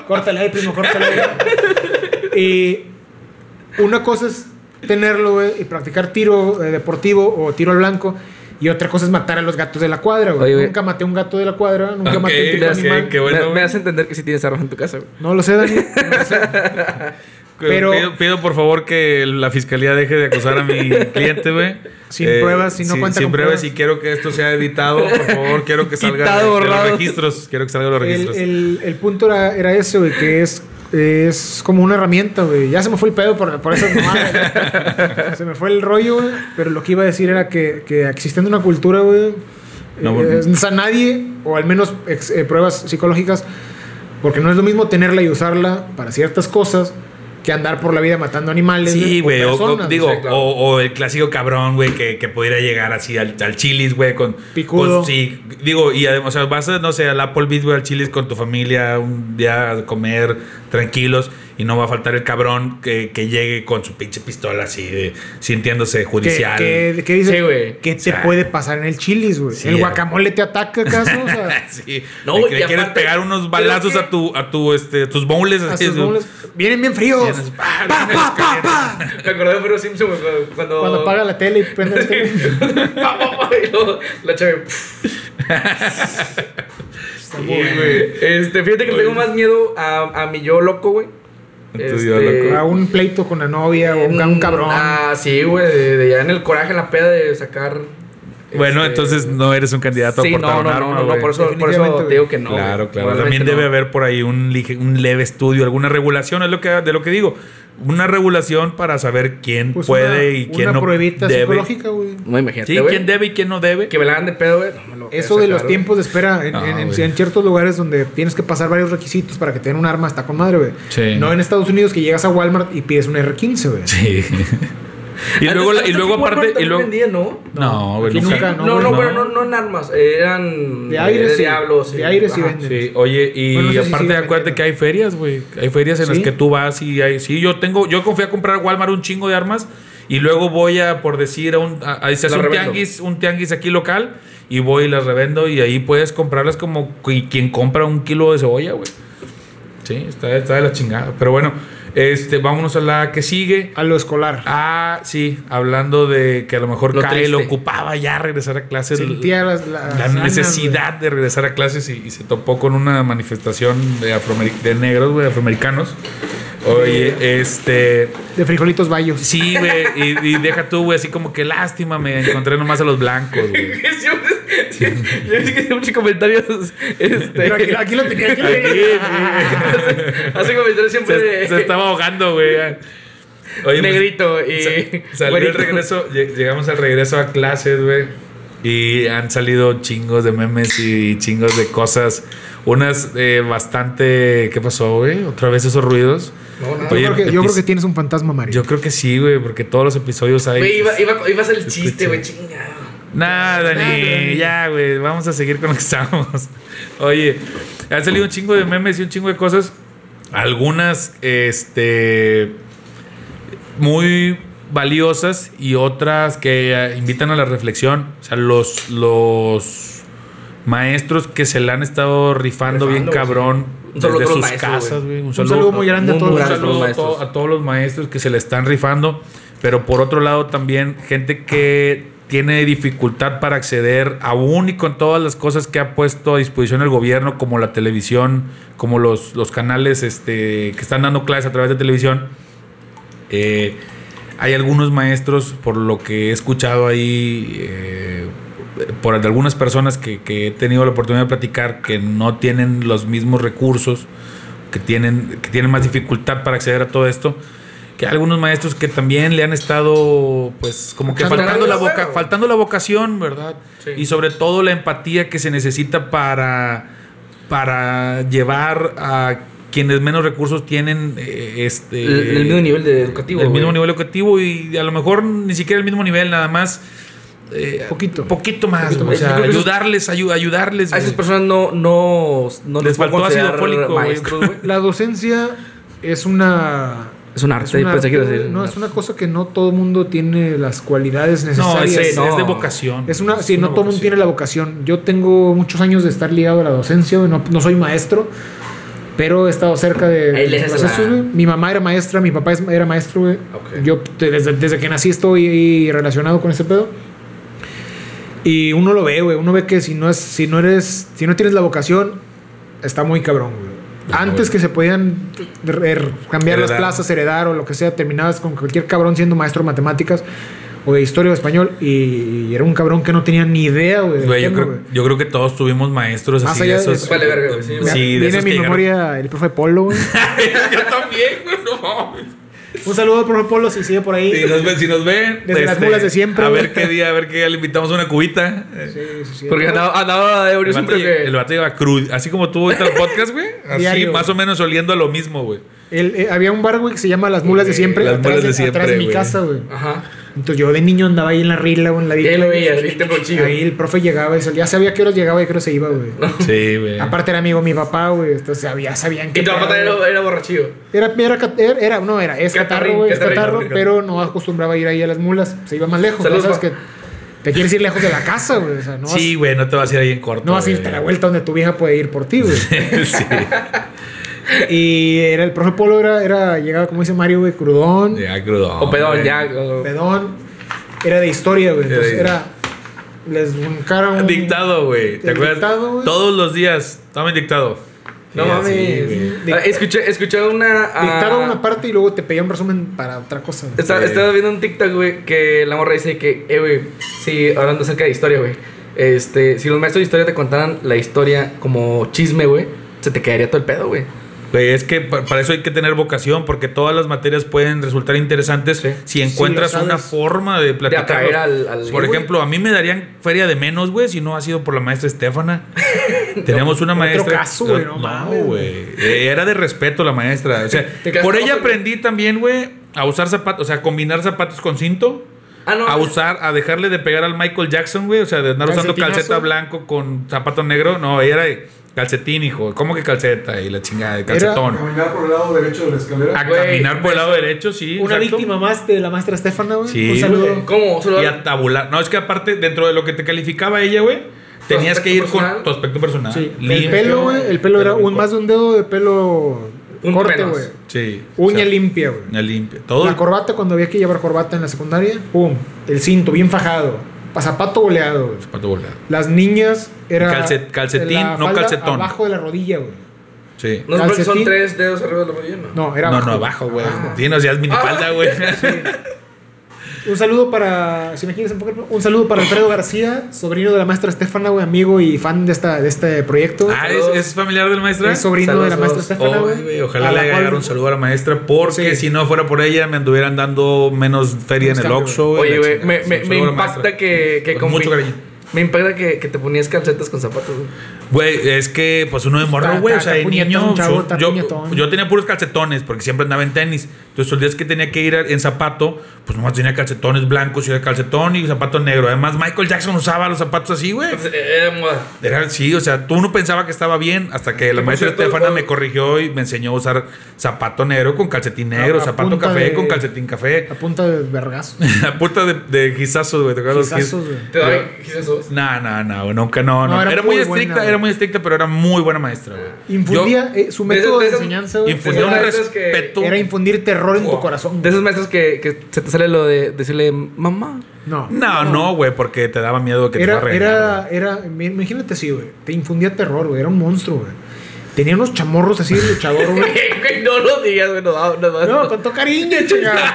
Córtale ahí, primo, córtale ahí. Y una cosa es tenerlo, güey, y practicar tiro eh, deportivo o tiro al blanco. Y otra cosa es matar a los gatos de la cuadra, güey. Oye. Nunca maté a un gato de la cuadra, nunca maté a un tipo de ok, animal. qué bueno. me, me hace entender que sí tienes armas en tu casa, güey. No lo sé, Dani. no lo sé. (laughs) Pero- pido, pido, por favor que la fiscalía deje de acusar a mi (laughs) cliente, güey. Eh, Sin pruebas, si no sin- cuenta Sin con pruebas pruebas. y quiero que esto sea editado, por favor. Quiero que (laughs) salga Quitado, de, de borrado. los registros. Quiero que salga de los El, registros. el- el punto era, era ese, güey, que es, es como una herramienta, güey. Ya se me fue el pedo por, por esas mamadas. (laughs) se me fue el rollo, güey. Pero lo que iba a decir era que, que existiendo una cultura, güey. No, eh, o sea, nadie, o al menos ex- eh, pruebas psicológicas, porque no es lo mismo tenerla y usarla para ciertas cosas que andar por la vida matando animales. Sí, güey. O, digo, claro. o, o el clásico cabrón, güey, que, que pudiera llegar así al, al chilis, güey, con. Picudo. con- sí, digo, y además, o sea, vas a, no sé, al Applebee's, güey, al chilis con tu familia, un día a comer tranquilos, y no va a faltar el cabrón que, que llegue con su pinche pistola así, de, sintiéndose ¿Qué, judicial. qué- qué dice? Sí, güey. ¿Qué te O sea, puede pasar en el chilis, güey? sí, ¿El eh. guacamole te ataca (laughs) acaso? O sea, Sí. No, y le quieres aparte, pegar unos balazos que- a tu, a tu, este, tus bowls así. sus su- bowls. Vienen bien fríos. Vienes, pa, Pa, pa, pa, pa. Me acordé de Pedro Simpson, güey, cuando- cuando... Apaga la tele y prende el (laughs) tele. (laughs) Y luego la chave... Está Sí, güey. Este, fíjate que le tengo más miedo a, a mi yo loco, güey. Este. A un pleito con la novia o un, un cabrón. Ah, sí, güey, de, de ya en el coraje, la peda de sacar Bueno, Este, entonces no eres un candidato Sí, a portar no, un no, arma, no, no, por eso, por te digo que no. Claro, claro. También debe no. haber por ahí un, lige- un leve estudio, alguna regulación, es lo que, de lo que digo. Una regulación para saber quién Pues puede una, y quién una no pruebita debe. psicológica, güey. No, imagínate, Sí, quién debe y quién no debe. Que me la hagan de pedo, güey. no Eso de los tiempos de espera en, No, en- en- güey. en ciertos lugares donde tienes que pasar varios requisitos para que te den un arma está con madre, güey. Sí. No en Estados Unidos que llegas a Walmart y pides un R15, güey. Sí. (laughs) y Antes- luego, y luego aparte. Y luego, vendía, ¿no? no, güey, aquí nunca. nunca, No, no, no, güey, pero no. no, no en armas. Eran. De aire de sí. diablos. De aire sí venden. Sí, oye, y Bueno, no sé si aparte acuérdate que hay ferias, güey. Hay ferias en las que tú vas y hay. Sí, yo tengo. Yo confío a comprar a Walmart un chingo de armas. Y luego voy a, por decir, a un. A, a- se hace La un tianguis, un tianguis aquí local. Y voy y las revendo. Y ahí puedes comprarlas como qui- quien compra un kilo de cebolla, güey. Sí, está, está de la chingada. Pero bueno, este, vámonos a la que sigue. A lo escolar. Ah, sí, hablando de que a lo mejor Lo Kyle triste. ocupaba ya regresar a clases. Sentía las, las la ganas, necesidad de regresar a clases y, y se topó con una manifestación de, de negros, güey, afroamericanos. Oye, este. De frijolitos bayos. Sí, güey, y, y deja tú, güey, así como que lástima, me encontré nomás a los blancos, güey. (laughs) Yo sí que hice muchos comentarios. Este, Pero aquí, aquí lo tenía. Aquí lo Aquí, tenía. hace comentarios siempre Se, de. se estaba ahogando, güey. Oye, pues, Negrito y. Sa- Salió el regreso, lle- llegamos al regreso a clases, güey. Y han salido chingos de memes y chingos de cosas. Unas eh, bastante. ¿Qué pasó, güey? ¿Otra vez esos ruidos? No, no. Yo, Oye, creo que, yo creo que tienes un fantasma, Mario. Yo creo que sí, güey, porque todos los episodios hay. Güey, iba, iba, iba a ser el chiste, güey. Nada, ni ya, güey. Vamos a seguir con lo que estamos. (laughs) Oye, han salido un chingo de memes y un chingo de cosas. Algunas, este. Muy valiosas y otras que eh, invitan a la reflexión. O sea, los, los maestros que se la han estado rifando, bien cabrón desde sus maestros, casas, güey. Un Un saludo, saludo muy grande a todos los saludo a, to- a todos los maestros que se le están rifando, pero por otro lado también gente que tiene dificultad para acceder aún y con todas las cosas que ha puesto a disposición el gobierno, como la televisión, como los, los canales este, que están dando clases a través de televisión. Eh, hay algunos maestros, por lo que he escuchado ahí, eh, por algunas personas que, que he tenido la oportunidad de platicar, que no tienen los mismos recursos, que tienen, que tienen más dificultad para acceder a todo esto. Que hay algunos maestros que también le han estado, pues, como que faltando la, güey. faltando la vocación, ¿verdad? Sí. Y sobre todo la empatía que se necesita para, para llevar a quienes menos recursos tienen eh, este El, el mismo nivel de educativo. el mismo nivel educativo y a lo mejor ni siquiera el mismo nivel, nada más. eh, Poquito. Poquito más. Poquito o sea, ayudarles, ayu- ayudarles. A esas personas no, no, no Les puedo faltó ácido fólico, maestros. La docencia es una. Es un arte, es un arte, decir. No, es una cosa que no todo el mundo tiene las cualidades necesarias. es, es- no. es de vocación. Es una, Es sí, no todo el mundo tiene la vocación. Yo tengo muchos años de estar ligado a la docencia, no, no soy maestro, pero he estado cerca de procesos. Mi mamá era maestra, mi papá era maestro, güey. Yo desde que nací estoy relacionado con ese pedo. Y uno lo ve, güey. Uno ve que si no es, si no eres, si no tienes la vocación, está muy cabrón, güey. Antes que se podían er- cambiar las plazas, heredar o lo que sea, terminabas con cualquier cabrón siendo maestro de matemáticas o de historia o español y, era un cabrón que no tenía ni idea, güey. yo, yo creo que todos tuvimos maestros Más así allá de esos. Vale, verga, güey, sí, de Viene esos a mi llegaron- memoria el profe Polo, güey. (laughs) yo también, güey, no mames. Un saludo al profe Polo si sigue por ahí. Si nos ven, si nos ven este, Desde las mulas de siempre, A ver qué día, a ver qué día le invitamos una cubita. Sí, sí, sí. Porque andaba, andaba de vato, siempre el vato lleva crudo, así como tú ahorita el podcast, güey. (laughs) Así, Diario, más o menos oliendo a lo mismo, güey. El- eh, había un bar, güey, que se llama Las Mulas de Siempre. Las atrás Mulas de Siempre, Atrás de mi casa, güey. Ajá. Entonces yo de niño andaba ahí en la rila o en la Y ahí lo veías, viste por chido. Ahí el profe llegaba y salía. Ya sabía que horas llegaba y que horas se iba, güey. Sí, güey. Aparte era amigo de mi papá, güey. Entonces sabía, sabían que. Y tu papá también era, era borrachillo. Era, era, era, era- no, era, es catarro, güey, es catarro, pero no acostumbraba a ir ahí a las mulas. Se iba más lejos. Saludos, sabes que te quieres ir lejos de la casa, güey. O sea, no vas, Sí, güey, no te vas a ir ahí en corto. no vas a irte a la vuelta donde tu vieja puede ir por ti, güey. (laughs) sí. Y era, el profe Polo era, era, llegaba, como dice Mario, güey, crudón, Ya, crudo. O pedón, güey. ya. o- pedón. Era de historia, güey. Entonces Era de- era. Les buscaron. un- Dictado, güey. ¿Te acuerdas? dictado, güey. Todos los días. Toma el dictado. No Sí, mames. güey. Ah, escuché, escuché una. ah, Dictaba una parte y luego te pedía un resumen para otra cosa. güey. Estaba, Sí. estaba viendo un TikTok, güey, que la morra dice que, eh, güey, sí, hablando acerca de historia, güey. Este, si los maestros de historia te contaran la historia como chisme, güey, se te quedaría todo el pedo, güey. Güey, es que pa- para eso hay que tener vocación, porque todas las materias pueden resultar interesantes Sí. si encuentras Sí, una forma de platicar. al- al- Por ejemplo, a mí me darían feria de menos, güey, si no ha sido por la maestra Estefana. (laughs) Tenemos una Otro maestra. caso, güey, no mames, güey. Eh, Era de respeto la maestra. O sea, por ella aprendí también, güey, a usar zapatos, o sea, a combinar zapatos con cinto. Ah, no. A usar, a dejarle de pegar al Michael Jackson, güey. O sea, de andar usando calceta blanco con zapato negro. No, ella era de calcetín, hijo. ¿Cómo que calceta? Y la chingada de calcetón. Caminar por el lado derecho de la escalera. A Güey, caminar por el lado derecho, sí. Una exacto. víctima más de la maestra Estefana, güey. Sí, un saludo. güey. ¿Cómo? Solo- Y a tabular. No, es que aparte, dentro de lo que te calificaba ella, güey, tenías que ir aspecto personal? con tu aspecto personal. Sí. El Limpio, pelo, güey. El pelo era un, más de un dedo de pelo Un corte, menos. güey. Sí. Uña o sea, limpia, güey. Uña limpia. Todo. La corbata, cuando había que llevar corbata en la secundaria, pum. El cinto bien fajado. Pa- Zapato boleado, güey. zapato volado. Las niñas era. Calcet- calcetín, la no calcetón. Abajo de la rodilla, güey. Sí. No sé por qué son tres dedos arriba de la rodilla, ¿no? No, era no, abajo. no, abajo, güey. Ah. (laughs) Sí, no seas minifalda, güey. Un saludo para. Si me quieres enfocar, un saludo para Alfredo García, sobrino de la maestra Estefana, güey, amigo y fan de, esta, de este proyecto. ah, ¿es, es familiar del maestro? es sobrino Saludos, de la maestra. Estefana, güey. ojalá A le haga un saludo a la maestra, porque Sí. si no fuera por ella, me anduvieran dando menos feria en el Oxxo. Oye, güey, me, me, me impacta maestra. que, que Con mucho combi- cariño. Me impacta que, que te ponías calcetas con zapatos, güey. Güey, es que pues uno de morro, Está- güey, o sea, de niño. chavo, yo- yo, tenía puros calcetones porque siempre andaba en tenis. Entonces, los días que tenía que ir en zapato, pues nomás tenía calcetones blancos y era calcetón y zapato negro. Además, Michael Jackson usaba los zapatos así, güey. Pues, Era moda. Era sí, o sea, tú no pensaba que estaba bien hasta que la maestra Estefana me corrigió y me enseñó a usar zapato negro con calcetín negro, A- a zapato café de- con calcetín café. A punta de vergazo. (laughs) a punta de, de guisazos, güey. ¿te acuerdas los Quizazos, guis- güey. ¿Te doy quizás No, no, no, nunca, no, no. No, era, era muy estricta, buena, era muy estricta, pero era muy buena maestra, güey. Infundía, eh, su De método de, de esas- enseñanza, güey, Infundía un que- respeto. era infundir terror en tu Wow. corazón. De esos maestros que, que se te sale lo de decirle mamá. No. No, no, güey, porque te daba miedo que te Era, fuera a regañar, era, era, imagínate así, güey. Te infundía terror, güey. Era un monstruo, güey. Tenía unos chamorros así de luchador, güey. (laughs) Güey, no lo digas, güey. No, no, no, No, con todo cariño, (laughs) chingada.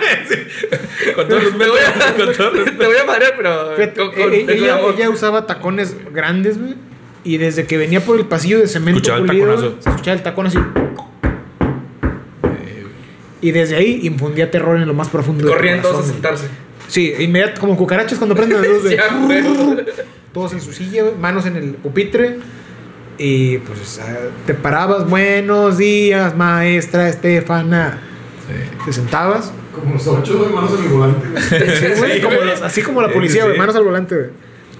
Con todo Te respeto, a, (laughs) te voy a madrear, pero. Fíjate, con- con- eh, con ella, ella usaba tacones grandes, güey. Y desde que venía por el pasillo de cemento Escuchaba el pulido, taconazo. se escuchaba el tacón así. Y desde ahí infundía terror en lo más profundo del Corriendo todos a sentarse. Sí, inmediato, como cucarachas cuando prenden la luz, (laughs) huevo. Todos en su silla, manos en el pupitre. Y pues te parabas, buenos días, maestra Estefana. Te sentabas. Como los ocho hermanos en el volante. (laughs) Sí, güey, como los- así como la policía, sí, güey, sí. manos al volante.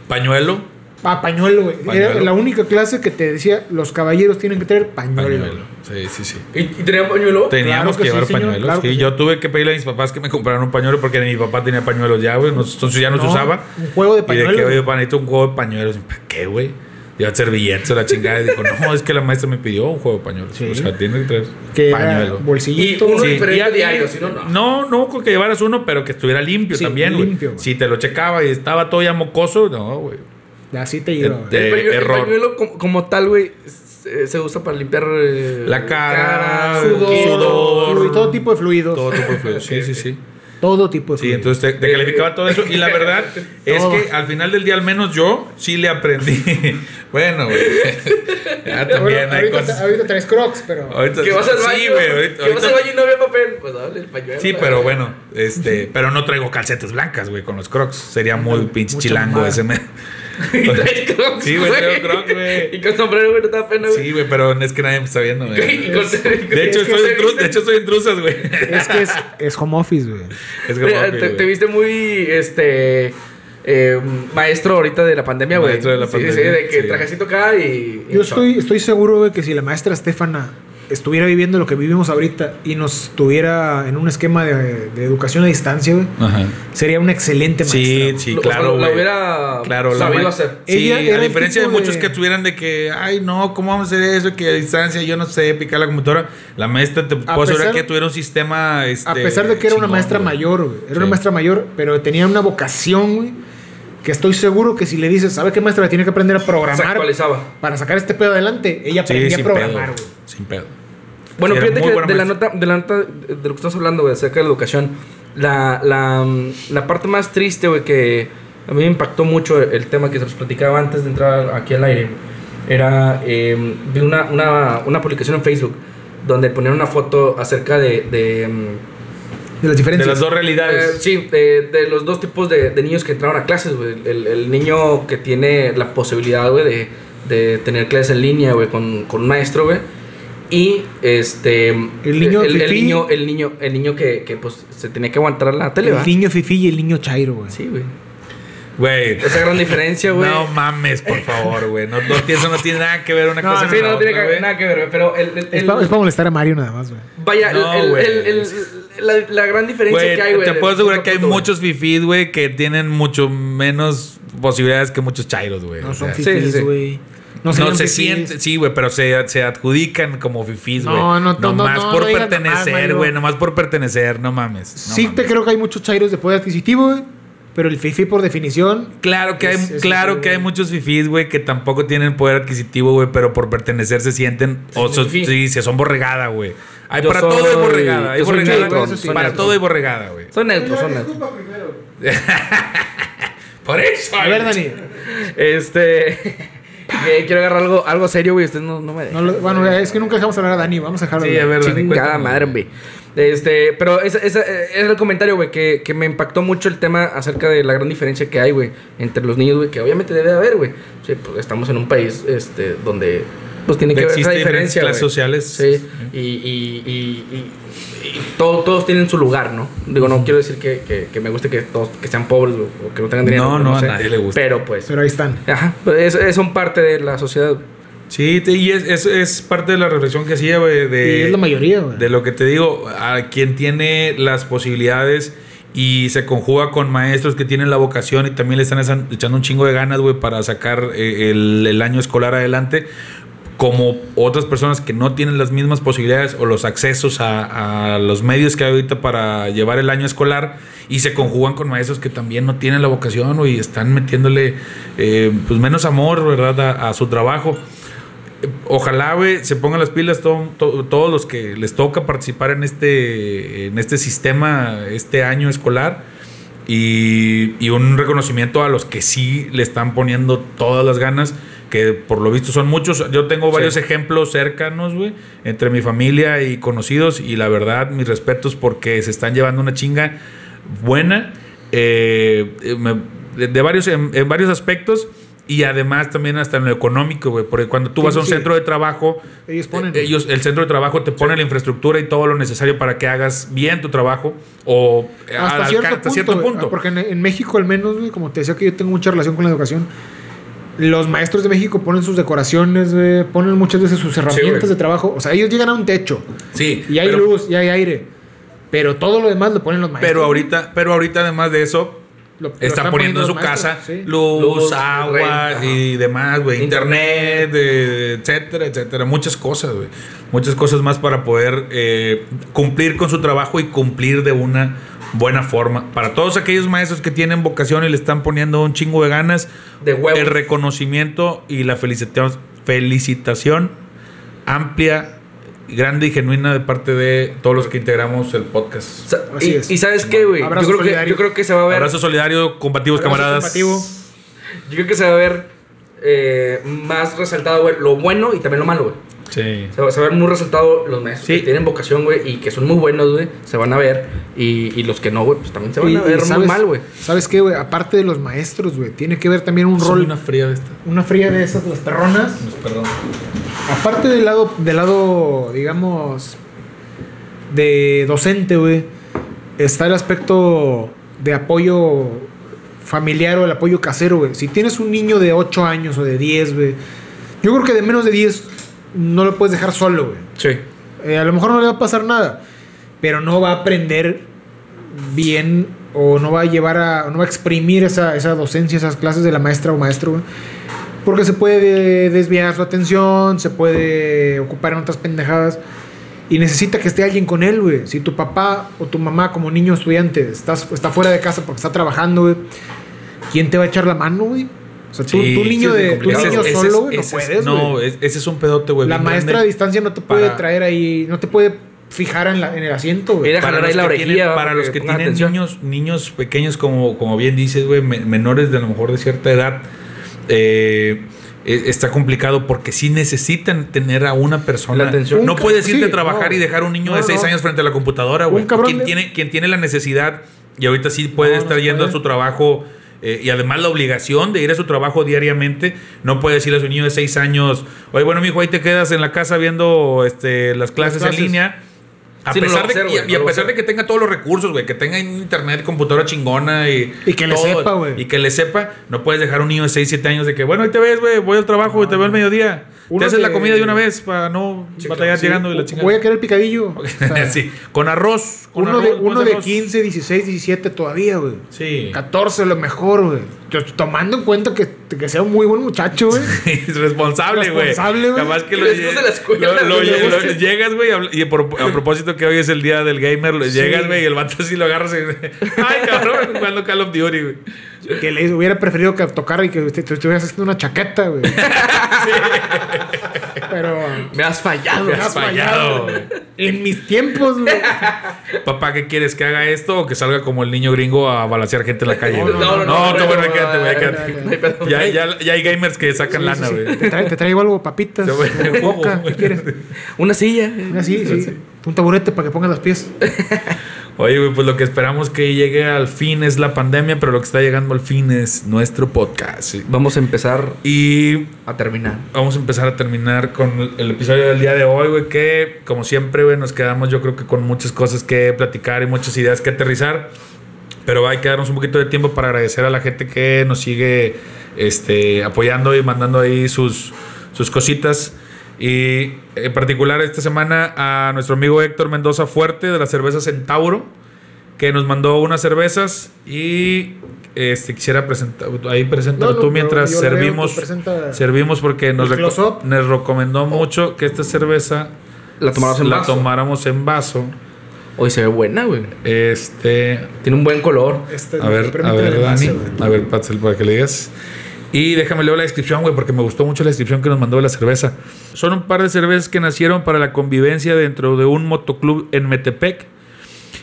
Pañuelo. Ah, pañuelo, güey. Era la única clase que te decía, los caballeros tienen que tener pañuelo. Pañuelo. Sí, sí, sí. ¿Y, y tenía pañuelo? Teníamos Claro que que, sí, llevar señor, pañuelos. claro que sí, sí. yo tuve que pedirle a mis papás que me compraran un pañuelo porque mi papá tenía pañuelos ya, güey. Entonces ya no, se No, usaba. un juego de Y de pañuelos. que, oye, panito, un juego de pañuelos. ¿Para qué, güey? Lleva servilletas, la chingada. Y dijo, no, es que la maestra me pidió un juego de pañuelos. Sí. O sea, tiene que traer Que era pañuelo. bolsillito. Y uno Sí. diferente Y- diario, si no, no. No, no, con que llevaras uno, pero que estuviera limpio Sí, también, güey. Si te lo checaba y estaba todo ya mocoso, no, güey. Así te güey. De- el pañuelo, el error. pañuelo como, como tal, güey, se, se usa para limpiar eh, La cara, sudor. sudor. Fluido, todo tipo de fluidos. Todo Todo, tipo de fluido. Sí, (laughs) sí, sí. tipo de Sí, fluidos. entonces te, te calificaba todo eso. Y la (laughs) verdad es Todo. que al final del día, al menos yo, sí le aprendí. (laughs) bueno, güey. Ya Bueno, también hay ahorita, cosas. ahorita traes crocs, pero. Ahorita- Que vas al baño. Sí, güey. ahorita- que vas al baño y no había papel. Pues dale el pañuelo. Sí, pero bueno, este, pero no traigo calcetas blancas, güey, con los crocs. Sería muy pinche chilango ese me. (laughs) y traes crocs. Sí, güey, traigo crocs, güey. Y con sombrero, güey, no te da pena, güey. Sí, güey, pero es que nadie me está viendo, güey. (laughs) (laughs) De hecho, estoy en, tru- viste- de hecho, estoy en truzas, güey. Es que es, es home office, güey. Es Oye, papi, te, viste muy, este, eh, maestro ahorita de la pandemia, güey. Maestro de la Sí, pandemia, Sí, de que sí. trajecito acá y... y Yo estoy, estoy seguro, güey, que si la maestra Estefana estuviera viviendo lo que vivimos ahorita y nos tuviera en un esquema de, de educación a distancia, güey, sería una excelente maestra. Sí, sí, claro, o sea, güey. Lo hubiera Claro, la sabido ma- hacer. Sí, a diferencia de muchos de- que tuvieran de que, ay, no, ¿cómo vamos a hacer eso? Que a distancia, yo no sé, picar la computadora. La maestra te puedo asegurar que tuviera un sistema. Este, A pesar de que era una maestra mayor, güey. Era Sí. una maestra mayor, pero tenía una vocación, güey, que estoy seguro que si le dices, ¿sabe qué maestra? Tiene que aprender a Se programar actualizaba. para sacar este pedo adelante. Ella Sí, aprendía a programar, güey. Sin pedo. Bueno, fíjate que de la, nota, de la nota de lo que estamos hablando, güey, acerca de la educación, la, la, la parte más triste, güey, que a mí me impactó mucho el tema que se los platicaba antes de entrar aquí al aire, era eh, vi una, una, una publicación en Facebook donde ponían una foto acerca de... de mm, De las De diferencias. las dos eh, realidades. sí, de, de los dos tipos de, de niños que entraron a clases, güey. El, el niño que tiene la posibilidad, güey, de, de tener clases en línea, güey, con, con un maestro, güey. Y este. El niño el, niño, el niño, el niño que, que, pues se tenía que aguantar la tele, el niño fifi y el niño chairo, güey. Sí, güey. Güey. Esa gran diferencia, güey. No mames, por favor, güey. No, no, eso no tiene nada que ver una No, cosa con Sí, la no tiene otra, que- güey. nada que ver, güey, pero el, el- Es para molestar a Mario nada más, güey. vaya, No, el- güey. el- el- la, la gran diferencia Güey, que hay, güey. te puedo asegurar que hay punto, güey. muchos fifís, güey, que tienen mucho menos posibilidades que muchos chairos, güey. No O son sí, sí. No, serían se sienten, sí, güey, pero se, se adjudican como fifís, güey. No, no, no, Nomás no, no, por no pertenecer, güey. Nomás por pertenecer, no mames. no sí, mames. te creo que hay muchos chairos de poder adquisitivo, güey. Pero el fifi, por definición, Claro que hay, Es- claro que hay muchos fifís, güey, que tampoco tienen poder adquisitivo, güey, pero por pertenecer se sienten. O Sí, se son borregada, güey. Hay Yo para soy- todo hay borregada. Hay borregada. neutro, eso sí. para neutro. todo hay borregada, güey. Son neutros, son neutros. (laughs) Por eso. a ver, Dani. Este. Que (laughs) quiero agarrar algo, algo serio, güey. Ustedes no, no me dejan. bueno, es que nunca dejamos hablar a Dani. Vamos a dejarlo. Sí, a ver, Dani, cuéntame. madre, güey. Este, pero ese, ese, eh, es el comentario, güey, que, que me impactó mucho el tema acerca de la gran diferencia que hay, güey, entre los niños, güey, que obviamente debe de haber, güey. Sí, pues estamos en un país, este, donde, pues tiene que haber esa diferencia, clases sociales. Sí, y, y, y, y- y todo- todos tienen su lugar, ¿no? Digo, no quiero decir que, que, que me guste que todos que sean pobres o que no tengan dinero. No, pues, no, a sé. nadie le gusta. Pero pues, Pero ahí están. ajá, pues, es, es- son parte de la sociedad. Sí, te- y es, es, es parte de la reflexión que hacía, güey, de... y es la mayoría, güey. De lo que te digo, a quien tiene las posibilidades y se conjuga con maestros que tienen la vocación y también le están echando un chingo de ganas, güey, para sacar eh, el, el año escolar adelante, como otras personas que no tienen las mismas posibilidades o los accesos a, a los medios que hay ahorita para llevar el año escolar y se conjugan con maestros que también no tienen la vocación y están metiéndole eh, pues menos amor, ¿verdad?, a- a su trabajo. Ojalá, güey, se pongan las pilas to- to- todos los que les toca participar en este, en este sistema, este año escolar. Y, y un reconocimiento a los que sí le están poniendo todas las ganas, que por lo visto son muchos. Yo tengo varios Sí. ejemplos cercanos, güey, entre mi familia y conocidos. Y la verdad, mis respetos porque se están llevando una chinga buena eh, eh, me- de, varios, en, en varios aspectos. Y además también hasta en lo económico, güey. Porque cuando tú Sí, vas a un sí. centro de trabajo, Ellos ponen. eh, ellos, el centro de trabajo te pone la infraestructura y todo lo necesario para que hagas bien tu trabajo. O hasta, al- cierto, hasta punto, cierto punto. Porque en, en México, al menos, güey, como te decía que yo tengo mucha relación con la educación, los maestros de México ponen sus decoraciones, güey, ponen muchas veces sus herramientas de trabajo. O sea, ellos llegan a un techo Sí, y hay pero- luz y hay aire. Pero todo lo demás lo ponen los maestros. Pero ahorita, pero ahorita además de eso, Lo- lo están poniendo en su maestros, casa sí. luz, Luz, agua renta, y demás, güey. Internet, eh, etcétera, etcétera. Muchas cosas, güey. Muchas cosas más para poder eh, cumplir con su trabajo y cumplir de una buena forma. Para todos aquellos maestros que tienen vocación y le están poniendo un chingo de ganas, De huevos. el reconocimiento y la felicitación, felicitación amplia, grande y genuina de parte de todos los que integramos el podcast. Sa- Así y, es. y sabes qué, güey. Yo Abrazo creo, que, solidario. yo creo que se va a ver. Abrazo solidario, combativos Abrazo camaradas. combativo. Yo creo que se va a ver eh, más resaltado, güey, lo bueno y también lo malo, güey. Sí. Se va, se va a ver muy resaltado los maestros Sí. que tienen vocación, güey, y que son muy buenos, güey. Se van a ver. Y, y los que no, güey, pues también se van Y- a ver muy mal, güey. ¿Sabes qué, güey? Aparte de los maestros, güey, tiene que ver también un Soy rol. una fría de esta. Una fría de esas, las perronas. Perdón. Aparte del lado, del lado, digamos, de docente, güey, está el aspecto de apoyo familiar o el apoyo casero, güey. Si tienes un niño de 8 años o de 10, güey, yo creo que de menos de 10 no lo puedes dejar solo, güey. Sí. Eh, a lo mejor no le va a pasar nada, pero no va a aprender bien o no va a llevar a, no va a exprimir esa, esa docencia, esas clases de la maestra o maestro, güey. Porque se puede desviar su atención, se puede ocupar en otras pendejadas. Y necesita que esté alguien con él, güey. Si tu papá o tu mamá como niño estudiante estás, está fuera de casa porque está trabajando, güey. ¿quién te va a echar la mano, güey? O sea, tú, Sí, tú niño, sí, de, tú niño Ese- solo, güey, no ese puedes, No, ese es un pedote, güey. La maestra a distancia no te puede para- traer ahí, no te puede fijar en, la, en el asiento, güey. Jalar ahí la tienen, para para los que tienen atención. niños, niños pequeños, como, como bien dices, güey, me- menores de a lo mejor de cierta edad, eh, eh, está complicado porque sí necesitan tener a una persona. La atención. No Un puedes irte sí, a trabajar no. y dejar a un niño No, de 6 no. años frente a la computadora, güey. Un cabrón Quien de- tiene, quien tiene la necesidad y ahorita sí puede estar yendo a su trabajo. Eh, y además la obligación de ir a su trabajo diariamente, no puede decirle a su niño de 6 años, oye, bueno, mijo, ahí te quedas en la casa viendo este, las clases, clases. en línea. A Sí, no pesar a de, hacer, y- no a pesar de que tenga todos los recursos, güey, que tenga internet, computadora chingona y. Y que le sepa, güey. Y que le sepa, no puedes dejar a un niño de 6, 7 años de que, bueno, ahí te ves, güey, voy al trabajo y te veo al mediodía. Uno te haces la que- comida de una vez para no batallar Sí, llegando y la chingada. Voy a querer picadillo. O sea, (laughs) sí, con arroz. Con Uno, de, arroz, uno con de arroz. 15, 16, 17 todavía, güey. Sí. 14 lo mejor, güey. Tomando en cuenta que, que sea un muy buen muchacho, güey. (laughs) Es responsable, güey. Responsable, güey. Capaz que lo, después de la escuela, lo- lo- güey, lo- llegas, güey, y por- a propósito que hoy es el día del gamer, lo- Sí. llegas, güey, y el vato así lo agarras y (laughs) ay, cabrón, jugando Call of Duty, güey. Que le hubiera preferido que tocara y que usted te estuvieras haciendo una chaqueta, güey. (laughs) Pero. Me has fallado. Me has fallado. En mis tiempos, güey. (laughs) Papá, ¿qué quieres? ¿Que haga esto o que salga como el niño gringo a balasear gente en la calle? No, no, no, no, no, tú, bueno, no, quédate, güey, no, quédate. no. Ya, ya, ya hay gamers que sacan lana, Sí, sí, güey. Te, tra- te traigo algo, papitas, (laughs) Sí, coca, ¿qué quieres? Una silla. Una sí, sí. Un taburete para que pongas los pies. Oye, güey, pues lo que esperamos que llegue al fin es la pandemia, pero lo que está llegando al fin es nuestro podcast. Vamos a empezar Y a terminar. vamos a empezar a terminar con el- el episodio del día de hoy, güey, que como siempre, güey, nos quedamos yo creo que con muchas cosas que platicar y muchas ideas que aterrizar. Pero hay que darnos un poquito de tiempo para agradecer a la gente que nos sigue este, apoyando y mandando ahí sus, sus cositas. Y en particular esta semana a nuestro amigo Héctor Mendoza Fuerte de la cerveza Centauro, que nos mandó unas cervezas y este, quisiera presentar, ahí No, no, tú mientras servimos, servimos porque nos, reco- nos recomendó mucho que esta cerveza La tomamos en la vaso. tomáramos en vaso. Hoy se ve buena, güey. Este, Tiene un buen color. Este, a ver, a permíteme ver, Dani. A ver, Patzel, para que le digas. Y déjame leer la descripción, güey, porque me gustó mucho la descripción que nos mandó de la cerveza. Son un par de cervezas que nacieron para la convivencia dentro de un motoclub en Metepec.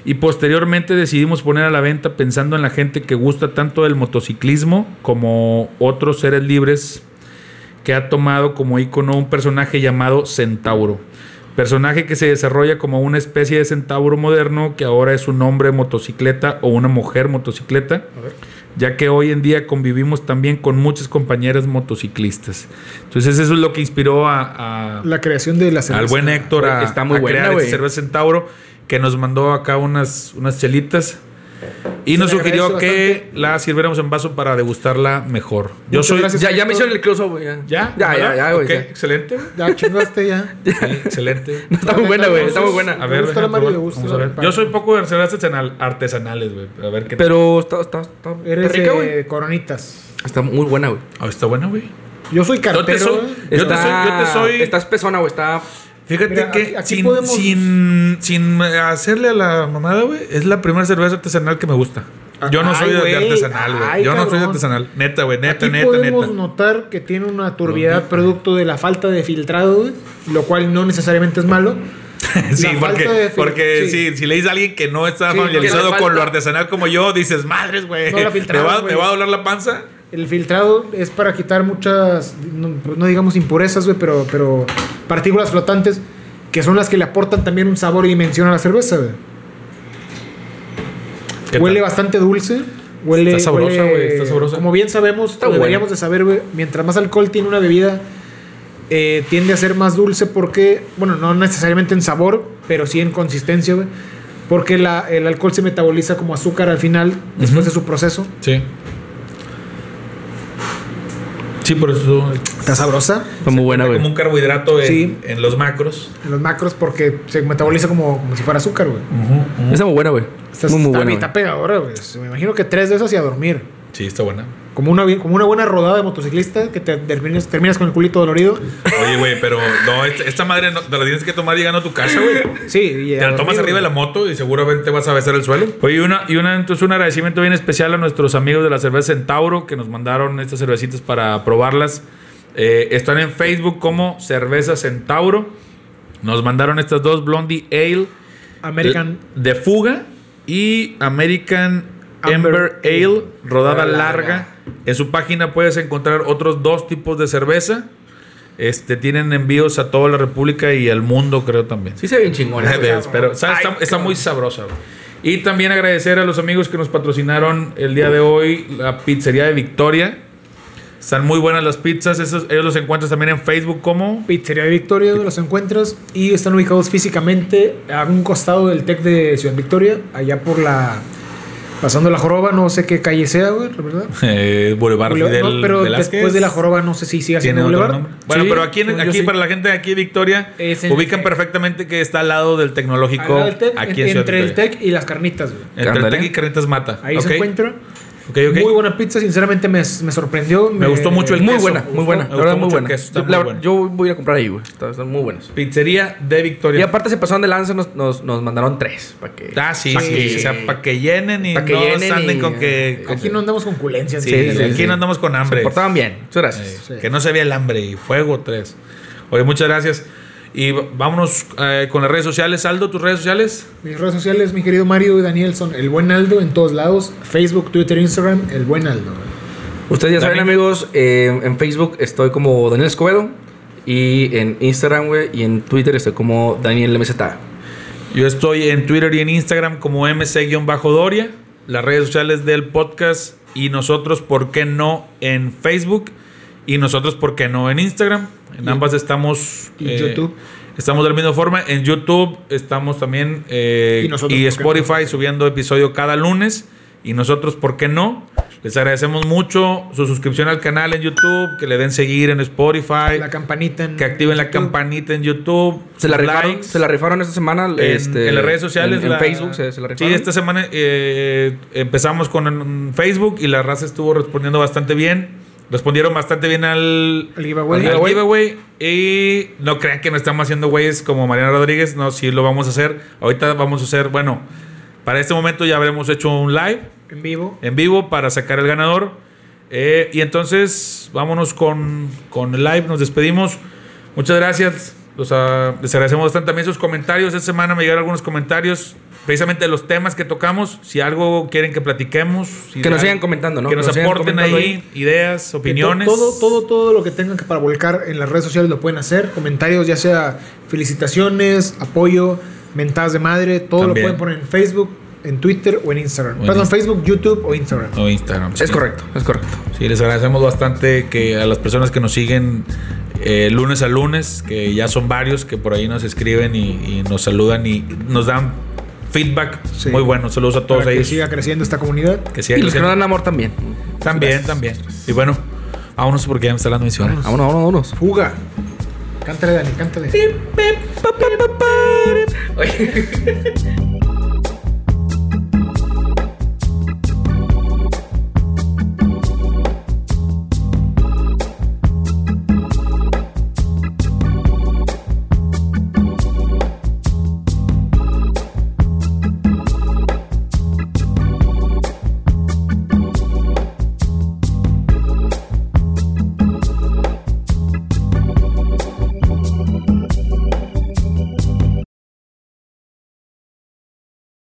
Y posteriormente decidimos poner a la venta pensando en la gente que gusta tanto del motociclismo como otros seres libres que ha tomado como icono un personaje llamado Centauro. Personaje que se desarrolla como una especie de centauro moderno que ahora es un hombre motocicleta o una mujer motocicleta, ya que hoy en día convivimos también con muchas compañeras motociclistas. Entonces eso es lo que inspiró a, a- La creación de la cerveza. al buen Héctor a, Está muy a buena, crear esta cerveza Centauro que nos mandó acá unas, unas chelitas. Y nos sugirió que la sirviéramos en vaso para degustarla mejor. Yo Muchas soy... gracias. Ya, ya me hicieron el close güey. Ya. ¿Ya? Ya, ya, ya, güey. Ok, ya. excelente. Ya chingaste ya. (laughs) Sí, excelente. (laughs) Está muy buena, güey. Está muy buena. A ver, gusta la Vamos a ver. Yo soy poco de artesanal- artesanales, güey. A ver qué. Pero está, está, está, Eres rica, güey. coronitas. Está muy buena, güey. Ah, está buena, güey. Yo soy Yo te cartero. soy-. Yo te Está- soy- yo te soy- Está espesona, güey. Está. Fíjate Mira, que aquí- sin, podemos- sin, sin hacerle a la mamada, güey, es la primera cerveza artesanal que me gusta. Yo no soy de- artesanal, güey. Yo no soy de artesanal. Neta, güey. Neta, Aquí neta, podemos neta. notar que tiene una turbiedad producto de la falta de filtrado, güey, lo cual no necesariamente es malo. (laughs) Sí, La porque, porque sí. sí, si le dices a alguien que no está Sí, familiarizado con lo artesanal como yo, dices, madres, güey. No (laughs) ¿Me. ¿Me va a doler la panza? El filtrado es para quitar muchas, no, no digamos impurezas, güey, pero, pero partículas flotantes que son las que le aportan también un sabor y dimensión a la cerveza, güey. ¿Qué Huele tal? bastante dulce. Huele, Está sabrosa, güey, está sabrosa. Como bien sabemos, Está deberíamos buena. de saber, güey, mientras más alcohol tiene una bebida, eh, tiende a ser más dulce porque, bueno, no necesariamente en sabor, pero sí en consistencia, güey. Porque la- el alcohol se metaboliza como azúcar al final, después de su proceso. Sí. Sí, por eso. Está sabrosa Está muy buena, Como güey. un carbohidrato en, Sí. en los macros. en los macros porque se metaboliza como, como si fuera azúcar, güey. Está muy buena, güey. Está, Muy, muy está, buena. está pegadora, güey. Me imagino que tres de esas y a dormir. Sí, está buena. Como una, como una buena rodada de motociclista que te terminas, terminas con el culito dolorido. Oye, güey, pero no, esta, esta madre no, te la tienes que tomar llegando a tu casa, güey. Sí, y Te la tomas arriba de la moto y seguramente vas a besar el suelo. Oye, y una, y una, entonces un agradecimiento bien especial a nuestros amigos de la cerveza Centauro que nos mandaron estas cervecitas para probarlas. Eh, están en Facebook como Cerveza Centauro. Nos mandaron estas dos Blondie Ale American. de fuga y American Amber, Amber Ale rodada larga. larga. En su página puedes encontrar otros dos tipos de cerveza. Este, tienen envíos a toda la República y al mundo, creo también. Sí se ve bien chingón. (laughs) Eh. Pero ¿sabes? está, está muy sabrosa. Y también agradecer a los amigos que nos patrocinaron el día de hoy, la pizzería de Victoria. Están muy buenas las pizzas. Esos, ellos los encuentras también en Facebook como. Pizzería de Victoria, los encuentras y están ubicados físicamente a un costado del TEC de Ciudad Victoria, allá por la. Pasando la joroba, no sé qué calle sea, güey, la verdad. (laughs) Eh, Boulevard Boulevard- Fidel no, pero Velázquez. después de la joroba, no sé si sigue ¿Tiene siendo Boulevard. Bueno, Sí, pero aquí, en- aquí sí. para la gente de aquí de Victoria, Es en- ubican perfectamente que está al lado del Al tecnológico. lado del TEC, aquí en- en Ciudad entre el. TEC y las carnitas, güey. Entre el. TEC y Carnitas Mata. Ahí se encuentra. Muy buena pizza, sinceramente me, me sorprendió. Me gustó mucho el Muy queso. buena, muy buena. me La verdad, muy mucho el buena. queso, Yo, muy la- bueno. yo voy a comprar ahí, güey. Están, están muy buenos. Pizzería de Victoria. Y aparte se pasaron de lanza, nos, nos, nos mandaron tres. Para que. Ah, sí, pa' sí. que- O sea, para que llenen y que no llenen anden y- con que. con- Aquí no andamos con culencias. Sí, Sí, sí, aquí sí. no andamos con Se hambre. portaban bien. Muchas gracias. Eh, Sí. Que no se vea el hambre y fuego tres. Oye, muchas gracias. Y vámonos eh, con las redes sociales. Aldo, tus redes sociales. Mis redes sociales, mi querido Mario y Daniel, son el buen Aldo en todos lados. Facebook, Twitter, Instagram, el buen Aldo. Ustedes ya saben, amigos, eh, en Facebook estoy como Daniel Escobedo. Y en Instagram, güey, y en Twitter estoy como Daniel MZ. Yo estoy en Twitter y en Instagram como MC-Doria. Las redes sociales del podcast. Y nosotros, ¿por qué no? En Facebook. Y nosotros, ¿por qué no? En Instagram. En Y- ambas estamos. y YouTube. Estamos de la misma forma. En YouTube estamos también. eh, Y y, nosotros, ¿por qué Spotify subiendo episodio cada lunes. Y nosotros, ¿por qué no? Les agradecemos mucho su suscripción al canal en YouTube. Que le den seguir en Spotify. La campanita en que activen la YouTube. campanita en YouTube. Se la, rifaron, likes se la rifaron esta semana en, este, en las redes sociales. En, en la- Facebook se, se la rifaron. Sí, esta semana eh, empezamos con en Facebook y la raza estuvo respondiendo bastante bien. Respondieron bastante bien al, giveaway. al giveaway. Y no crean que no estamos haciendo güeyes como Mariana Rodríguez. No, sí lo vamos a hacer. Ahorita vamos a hacer, bueno, para este momento ya habremos hecho un live En vivo. en vivo para sacar el ganador. Eh, y entonces, vámonos con, con el live. Nos despedimos. Muchas gracias. Los, ah, les agradecemos bastante también sus comentarios. Esta semana me llegaron algunos comentarios precisamente de los temas que tocamos. Si algo quieren que platiquemos. si Que nos sigan comentando, ¿no? Que nos aporten ahí, ideas, opiniones. Todo, todo, todo lo que tengan que para volcar en las redes sociales lo pueden hacer. Comentarios, ya sea felicitaciones, apoyo, mentadas de madre, todo También. lo pueden poner en Facebook, en Twitter o en Instagram. O en Perdón, Facebook, YouTube o Instagram. O Instagram. Es correcto, es correcto. Sí, les agradecemos bastante que a las personas que nos siguen eh, lunes a lunes, que ya son varios, que por ahí nos escriben y, y nos saludan y nos dan feedback Sí. muy bueno. Saludos a todos para que ellos. siga creciendo esta comunidad. Que siga Y los que no dan amor también. También, también. Y bueno, vámonos porque ya me está dando mi sueño. Vámonos, vámonos, vámonos. Fuga. Cántale, Dani, cántale. Oye. (laughs)